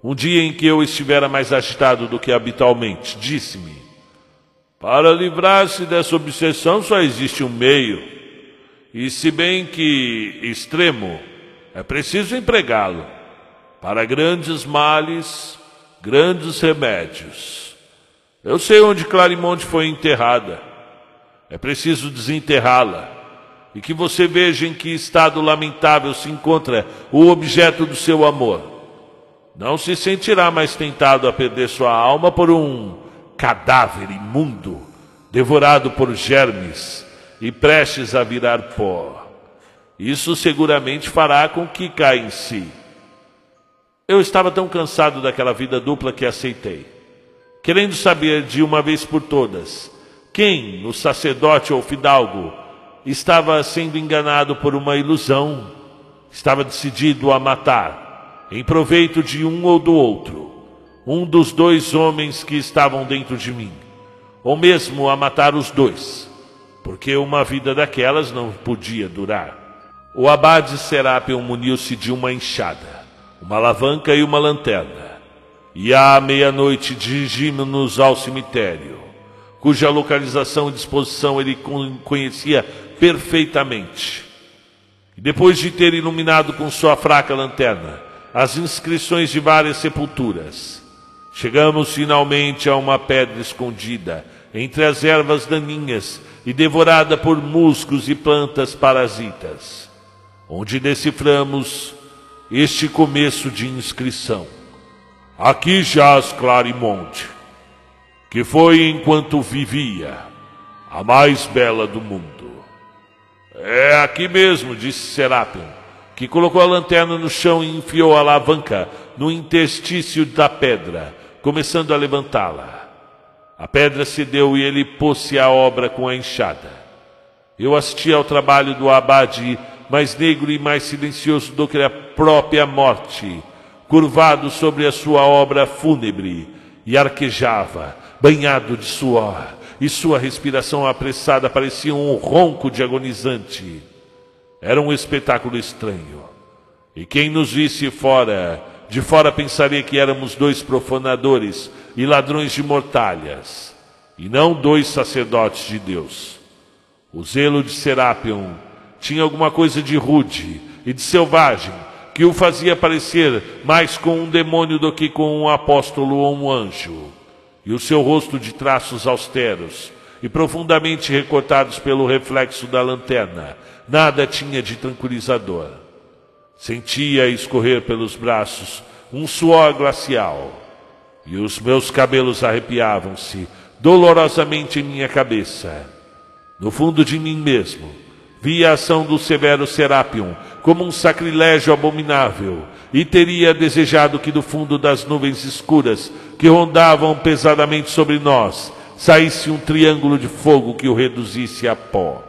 Speaker 1: Um dia em que eu estivera mais agitado do que habitualmente, disse-me: Para livrar-se dessa obsessão só existe um meio, e se bem que extremo, é preciso empregá-lo. Para grandes males, grandes remédios. Eu sei onde Clarimonte foi enterrada. É preciso desenterrá-la e que você veja em que estado lamentável se encontra o objeto do seu amor. Não se sentirá mais tentado a perder sua alma por um cadáver imundo, devorado por germes e prestes a virar pó. Isso seguramente fará com que caia em si. Eu estava tão cansado daquela vida dupla que aceitei, querendo saber de uma vez por todas quem, o sacerdote ou fidalgo, estava sendo enganado por uma ilusão, estava decidido a matar, em proveito de um ou do outro, um dos dois homens que estavam dentro de mim, ou mesmo a matar os dois, porque uma vida daquelas não podia durar. O abade Serapion muniu-se de uma enxada, uma alavanca e uma lanterna, e à meia-noite dirigimos-nos ao cemitério, cuja localização e disposição ele conhecia perfeitamente. E depois de ter iluminado com sua fraca lanterna as inscrições de várias sepulturas, chegamos finalmente a uma pedra escondida entre as ervas daninhas e devorada por musgos e plantas parasitas, onde deciframos este começo de inscrição. Aqui jaz Clarimonte, que foi enquanto vivia a mais bela do mundo. É aqui mesmo, disse Serapion, que colocou a lanterna no chão e enfiou a alavanca no interstício da pedra, começando a levantá-la. A pedra cedeu e ele pôs-se à obra com a enxada. Eu assisti ao trabalho do abade, mais negro e mais silencioso do que a própria morte, curvado sobre a sua obra fúnebre, e arquejava, banhado de suor, e sua respiração apressada parecia um ronco de agonizante. Era um espetáculo estranho. E quem nos visse fora, de fora pensaria que éramos dois profanadores e ladrões de mortalhas, e não dois sacerdotes de Deus. O zelo de Serapion tinha alguma coisa de rude e de selvagem, que o fazia parecer mais com um demônio do que com um apóstolo ou um anjo. E o seu rosto de traços austeros e profundamente recortados pelo reflexo da lanterna, nada tinha de tranquilizador. Sentia escorrer pelos braços um suor glacial, e os meus cabelos arrepiavam-se dolorosamente em minha cabeça. No fundo de mim mesmo, via a ação do severo Serapion como um sacrilégio abominável, e teria desejado que do fundo das nuvens escuras que rondavam pesadamente sobre nós saísse um triângulo de fogo que o reduzisse a pó.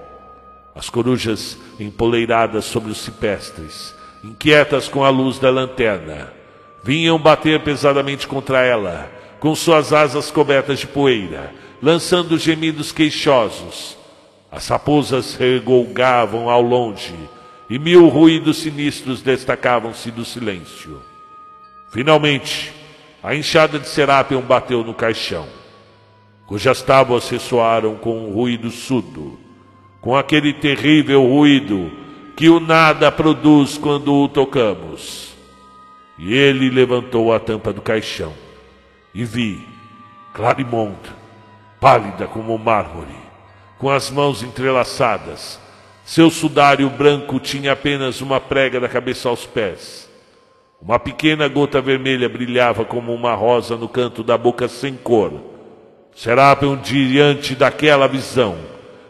Speaker 1: As corujas empoleiradas sobre os cipestres, inquietas com a luz da lanterna, vinham bater pesadamente contra ela, com suas asas cobertas de poeira, lançando gemidos queixosos. As raposas regolgavam ao longe, e mil ruídos sinistros destacavam-se do silêncio. Finalmente, a enxada de Serapion bateu no caixão, cujas tábuas ressoaram com um ruído surdo, com aquele terrível ruído que o nada produz quando o tocamos. E ele levantou a tampa do caixão e vi Clarimond, pálida como mármore, com as mãos entrelaçadas, seu sudário branco tinha apenas uma prega da cabeça aos pés. Uma pequena gota vermelha brilhava como uma rosa no canto da boca sem cor. Serapion, diante daquela visão,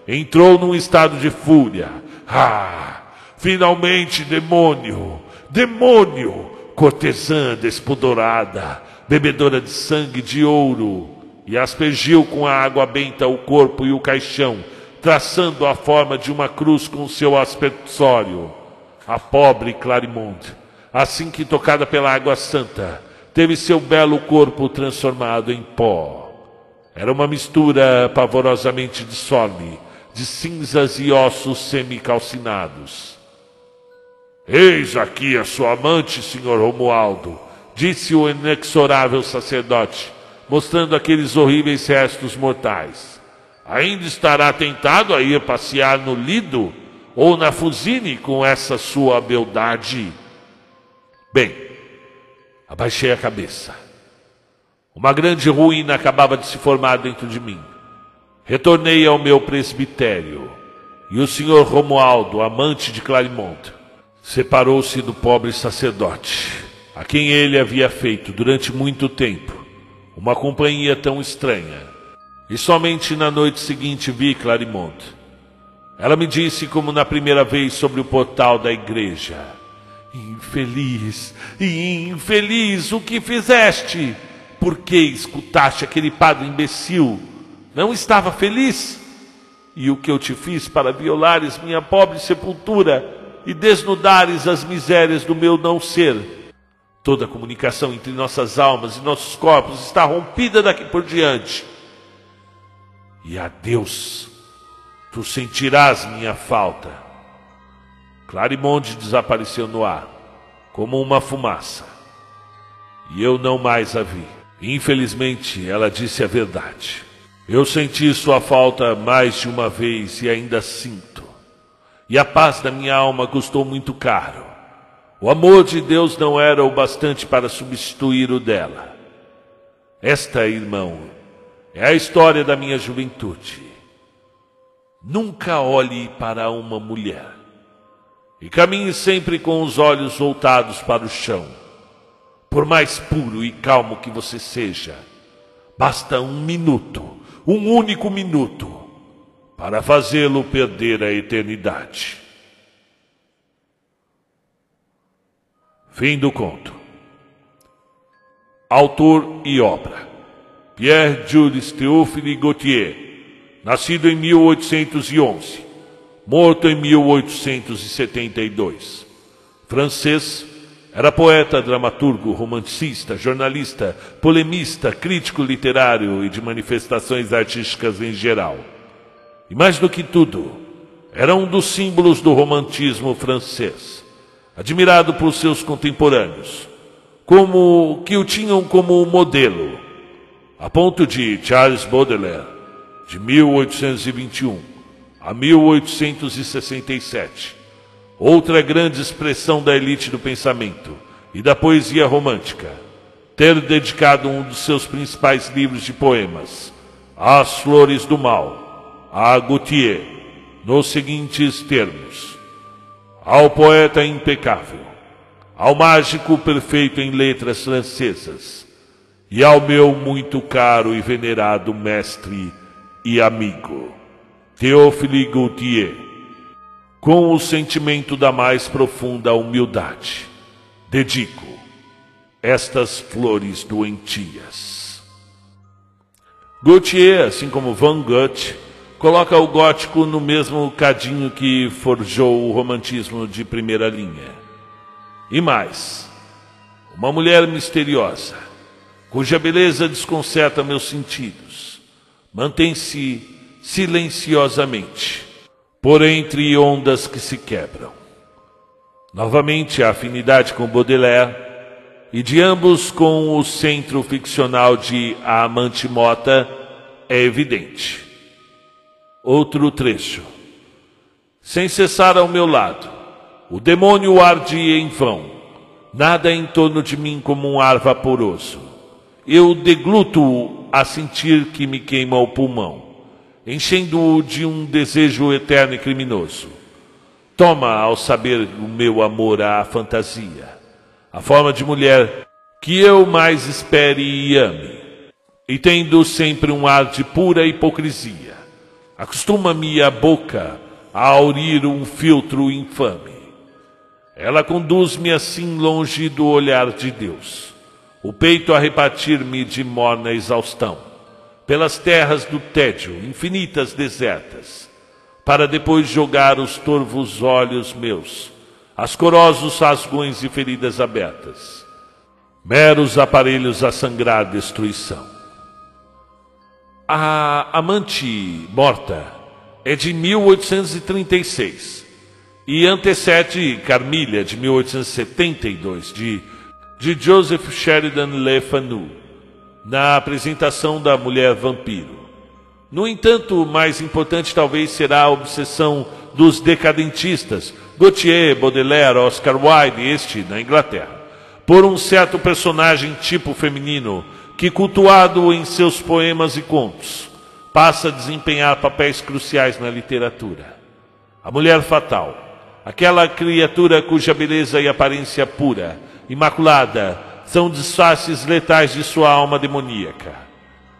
Speaker 1: entrou num estado de fúria. Ah! Finalmente, demônio! Demônio! Cortesã despudorada, bebedora de sangue de ouro, e aspergiu com a água benta o corpo e o caixão traçando a forma de uma cruz com seu aspersório. A pobre Clarimond, assim que tocada pela água santa, teve seu belo corpo transformado em pó. Era uma mistura pavorosamente disforme de cinzas e ossos semicalcinados. Eis aqui a sua amante, senhor Romualdo, disse o inexorável sacerdote, mostrando aqueles horríveis restos mortais. Ainda estará tentado a ir passear no Lido ou na Fusine com essa sua beldade? Bem, abaixei a cabeça. Uma grande ruína acabava de se formar dentro de mim. Retornei ao meu presbitério e o senhor Romualdo, amante de Clarimont, separou-se do pobre sacerdote, a quem ele havia feito durante muito tempo uma companhia tão estranha e somente na noite seguinte vi Clarimont. Ela me disse, como na primeira vez, sobre o portal da igreja: Infeliz, infeliz, o que fizeste? Por que escutaste aquele padre imbecil? Não estava feliz? E o que eu te fiz para violares minha pobre sepultura e desnudares as misérias do meu não ser? Toda a comunicação entre nossas almas e nossos corpos está rompida daqui por diante e a Deus tu sentirás minha falta. Clarimonde desapareceu no ar, como uma fumaça, e eu não mais a vi. Infelizmente, ela disse a verdade. Eu senti sua falta mais de uma vez e ainda sinto. E a paz da minha alma custou muito caro. O amor de Deus não era o bastante para substituir o dela. Esta, irmão, é a história da minha juventude. Nunca olhe para uma mulher e caminhe sempre com os olhos voltados para o chão. Por mais puro e calmo que você seja, basta um minuto, um único minuto, para fazê-lo perder a eternidade. Fim do conto. Autor e obra. Pierre Jules Théophile Gautier, nascido em 1811, morto em 1872. Francês, era poeta, dramaturgo, romancista, jornalista, polemista, crítico literário e de manifestações artísticas em geral. E mais do que tudo, era um dos símbolos do romantismo francês, admirado por seus contemporâneos, como que o tinham como modelo, a ponto de Charles Baudelaire, de 1821 a 1867, outra grande expressão da elite do pensamento e da poesia romântica, ter dedicado um dos seus principais livros de poemas, As Flores do Mal, a Gautier, nos seguintes termos: Ao poeta impecável, ao mágico perfeito em letras francesas, e ao meu muito caro e venerado mestre e amigo, Théophile Gautier com o sentimento da mais profunda humildade, dedico estas flores doentias. Gautier, assim como Van Gogh, coloca o gótico no mesmo cadinho que forjou o romantismo de primeira linha. E mais, uma mulher misteriosa, cuja beleza desconcerta meus sentidos, mantém-se silenciosamente por entre ondas que se quebram. Novamente a afinidade com Baudelaire e de ambos com o centro ficcional de A Amante Mota é evidente. Outro trecho. Sem cessar ao meu lado, o demônio arde em vão, nada em torno de mim como um ar vaporoso. Eu degluto a sentir que me queima o pulmão enchendo-o de um desejo eterno e criminoso. Toma ao saber o meu amor à fantasia, a forma de mulher que eu mais espere e ame, e tendo sempre um ar de pura hipocrisia, acostuma-me a boca a aurir um filtro infame. Ela conduz-me assim longe do olhar de Deus, o peito a repartir-me de morna exaustão pelas terras do tédio, infinitas desertas, para depois jogar os torvos olhos meus, ascorosos rasgões e feridas abertas, meros aparelhos a sangrar destruição. A amante morta é de 1836 e antecede Carmilha de 1872 de, de Joseph Sheridan Le Fanu na apresentação da mulher vampiro. No entanto, mais importante talvez será a obsessão dos decadentistas, Gautier, Baudelaire, Oscar Wilde, este na Inglaterra, por um certo personagem tipo feminino que, cultuado em seus poemas e contos, passa a desempenhar papéis cruciais na literatura. A mulher fatal, aquela criatura cuja beleza e aparência pura, imaculada, são disfarces letais de sua alma demoníaca.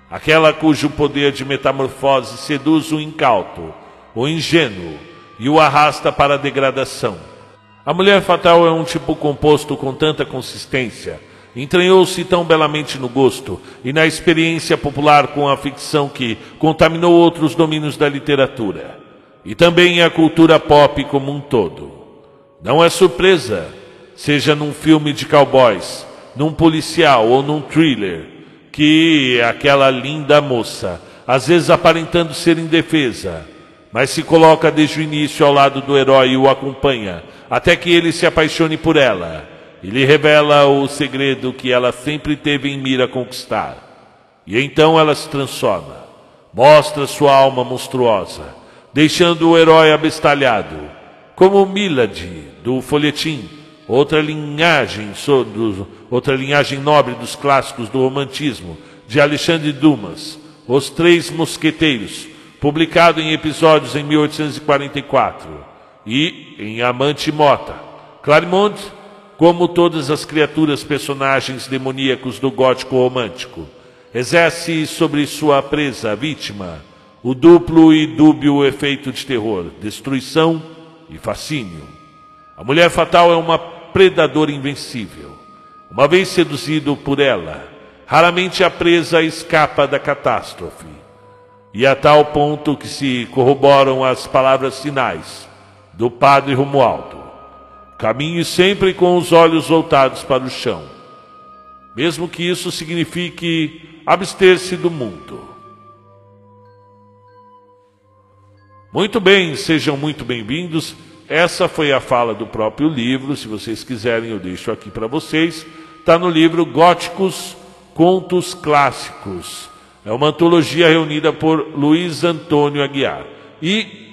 Speaker 1: Aquela cujo poder de metamorfose seduz o incauto, o ingênuo e o arrasta para a degradação. A mulher fatal é um tipo composto com tanta consistência, entranhou-se tão belamente no gosto e na experiência popular com a ficção que contaminou outros domínios da literatura e também a cultura pop como um todo. Não é surpresa, seja num filme de cowboys, num policial ou num thriller, que aquela linda moça, às vezes aparentando ser indefesa, mas se coloca desde o início ao lado do herói e o acompanha, até que ele se apaixone por ela e lhe revela o segredo que ela sempre teve em mira conquistar. E então ela se transforma, mostra sua alma monstruosa, deixando o herói abestalhado, como Milady do folhetim outra linhagem, outra linhagem nobre dos clássicos do romantismo, de Alexandre Dumas, Os Três Mosqueteiros, publicado em episódios em 1844, e em Amante Mota. Claremont, como todas as criaturas personagens demoníacos do gótico romântico, exerce sobre sua presa, vítima, o duplo e dúbio efeito de terror, destruição e fascínio. A mulher fatal é uma predador invencível. Uma vez seduzido por ela, raramente a presa escapa da catástrofe. e a tal ponto que se corroboram as palavras finais do padre Romualdo. Caminhe sempre com os olhos voltados para o chão, mesmo que isso signifique abster-se do mundo. Muito bem, sejam muito bem-vindos. Essa foi a fala do próprio livro. Se vocês quiserem, eu deixo aqui para vocês. Está no livro Góticos Contos Clássicos. É uma antologia reunida por Luiz Antônio Aguiar. E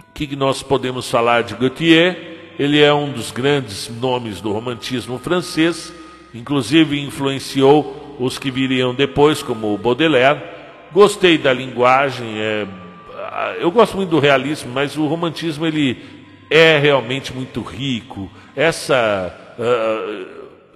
Speaker 1: o que nós podemos falar de Gautier? Ele é um dos grandes nomes do romantismo francês, inclusive influenciou os que viriam depois, como Baudelaire. Gostei da linguagem, é, eu gosto muito do realismo, mas o romantismo ele é realmente muito rico. Essa, uh,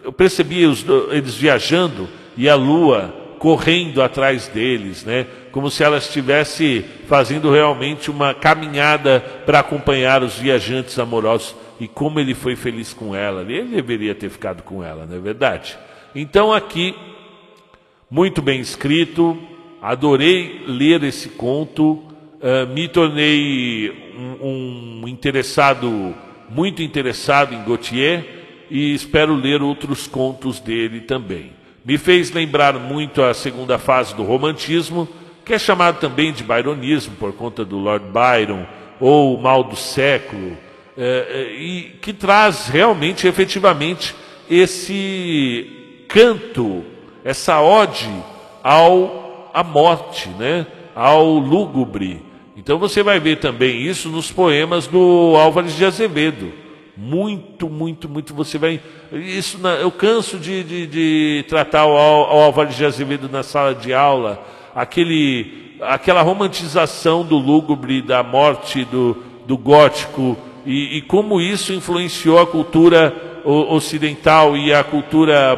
Speaker 1: eu percebi os, eles viajando e a lua correndo atrás deles, né? Como se ela estivesse fazendo realmente uma caminhada para acompanhar os viajantes amorosos. E como ele foi feliz com ela, ele deveria ter ficado com ela, não é verdade? Então aqui, muito bem escrito, adorei ler esse conto, uh, me tornei um, um interessado, muito interessado em Gautier e espero ler outros contos dele também. Me fez lembrar muito a segunda fase do romantismo, que é chamado também de byronismo por conta do Lord Byron, ou o mal do século, é, e que traz realmente, efetivamente, esse canto, essa ode ao à morte, né? ao lúgubre. Então você vai ver também isso nos poemas do Álvares de Azevedo. Muito, muito, muito. Você vai. Isso na, eu canso de, de, de tratar o, Álvares de Azevedo na sala de aula, aquele, aquela romantização do lúgubre, da morte, do, do gótico, e, e como isso influenciou a cultura ocidental e a cultura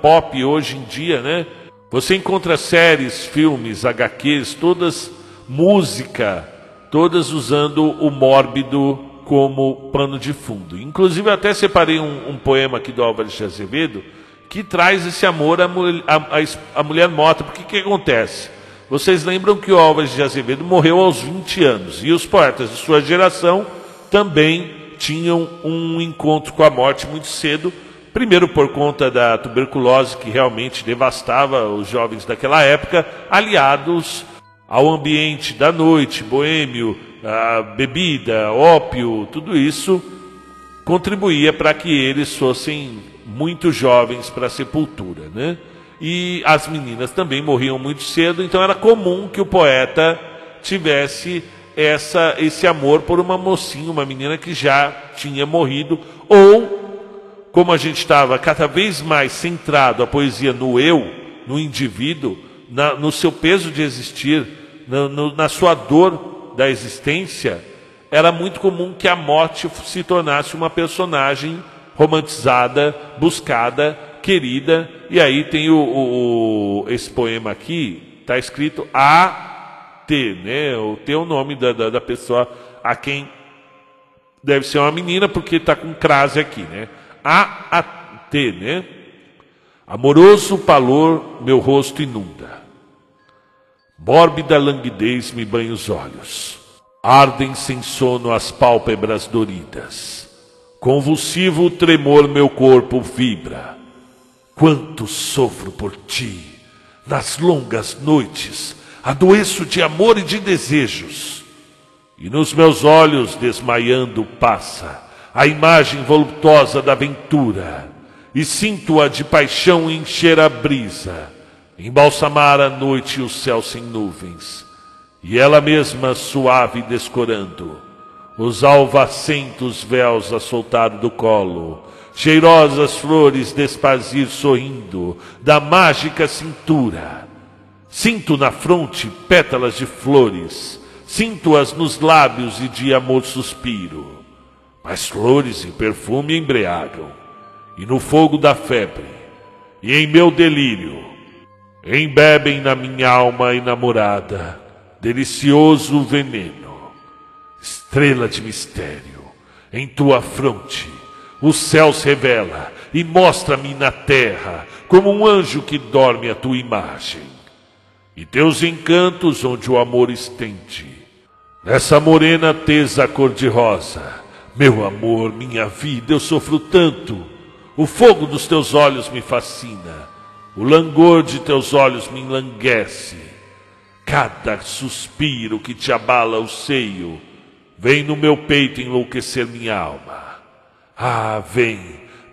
Speaker 1: pop hoje em dia, né? Você encontra séries, filmes, HQs, todas música, todas usando o mórbido como pano de fundo. Inclusive, até separei um, um poema aqui do Álvares de Azevedo que traz esse amor à, à, à mulher morta. Porque o que acontece? Vocês lembram que o Álvares de Azevedo morreu aos 20 anos e os poetas de sua geração também tinham um encontro com a morte muito cedo. Primeiro por conta da tuberculose que realmente devastava os jovens daquela época, aliados ao ambiente da noite, boêmio, a bebida, ópio, tudo isso contribuía para que eles fossem muito jovens para a sepultura, né? E as meninas também morriam muito cedo, então era comum que o poeta tivesse essa, esse amor por uma mocinha, uma menina que já tinha morrido, ou, como a gente estava cada vez mais centrado a poesia no eu, no indivíduo, na, no seu peso de existir, no, na sua dor da existência, era muito comum que a morte se tornasse uma personagem romantizada, buscada, querida. E aí tem o, o, o esse poema aqui, está escrito A T, né? O T é nome da, da, da pessoa a quem deve ser uma menina, porque está com crase aqui, né? A A T, né? Amoroso palor meu rosto inunda. Mórbida languidez me banha os olhos. Ardem sem sono as pálpebras doridas. Convulsivo tremor meu corpo vibra. Quanto sofro por ti. Nas longas noites adoeço de amor e de desejos. E nos meus olhos desmaiando passa a imagem voluptuosa da aventura. E sinto-a de paixão encher a brisa embalsamar a noite e o céu sem nuvens, e ela mesma suave descorando, os alvacentos véus a soltar do colo, cheirosas flores despazir sorrindo da mágica cintura. Sinto na fronte pétalas de flores, sinto-as nos lábios e de amor suspiro. Mas flores e perfume embriagam, e no fogo da febre, e em meu delírio, embebem na minha alma enamorada delicioso veneno, estrela de mistério, em tua fronte o céu se revela e mostra-me na terra como um anjo que dorme a tua imagem. e teus encantos onde o amor estende. Nessa morena tesa cor-de-rosa, meu amor, minha vida, eu sofro tanto. O fogo dos teus olhos me fascina, o langor de teus olhos me enlanguece. Cada suspiro que te abala o seio vem no meu peito enlouquecer minha alma. Ah, vem,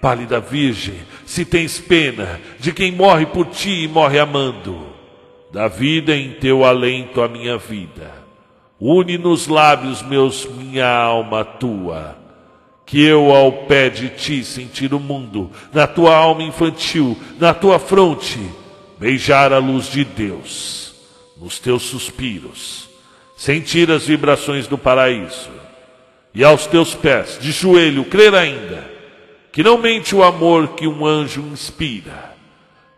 Speaker 1: pálida virgem, se tens pena de quem morre por ti e morre amando da vida em teu alento a minha vida. Une nos lábios meus minha alma tua, que eu ao pé de ti sentir o mundo, na tua alma infantil, na tua fronte, beijar a luz de Deus, nos teus suspiros, sentir as vibrações do paraíso, e aos teus pés, de joelho, crer ainda, que não mente o amor que um anjo inspira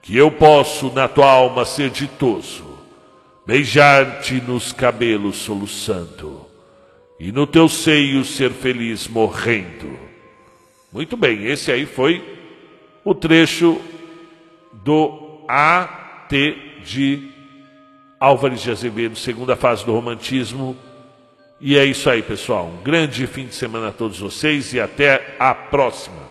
Speaker 1: que eu posso na tua alma ser ditoso, beijar-te nos cabelos soluçando, e no teu seio ser feliz morrendo. Muito bem, esse aí foi o trecho do AT de Álvares de Azevedo, segunda fase do romantismo. E é isso aí, pessoal. Um grande fim de semana a todos vocês e até a próxima.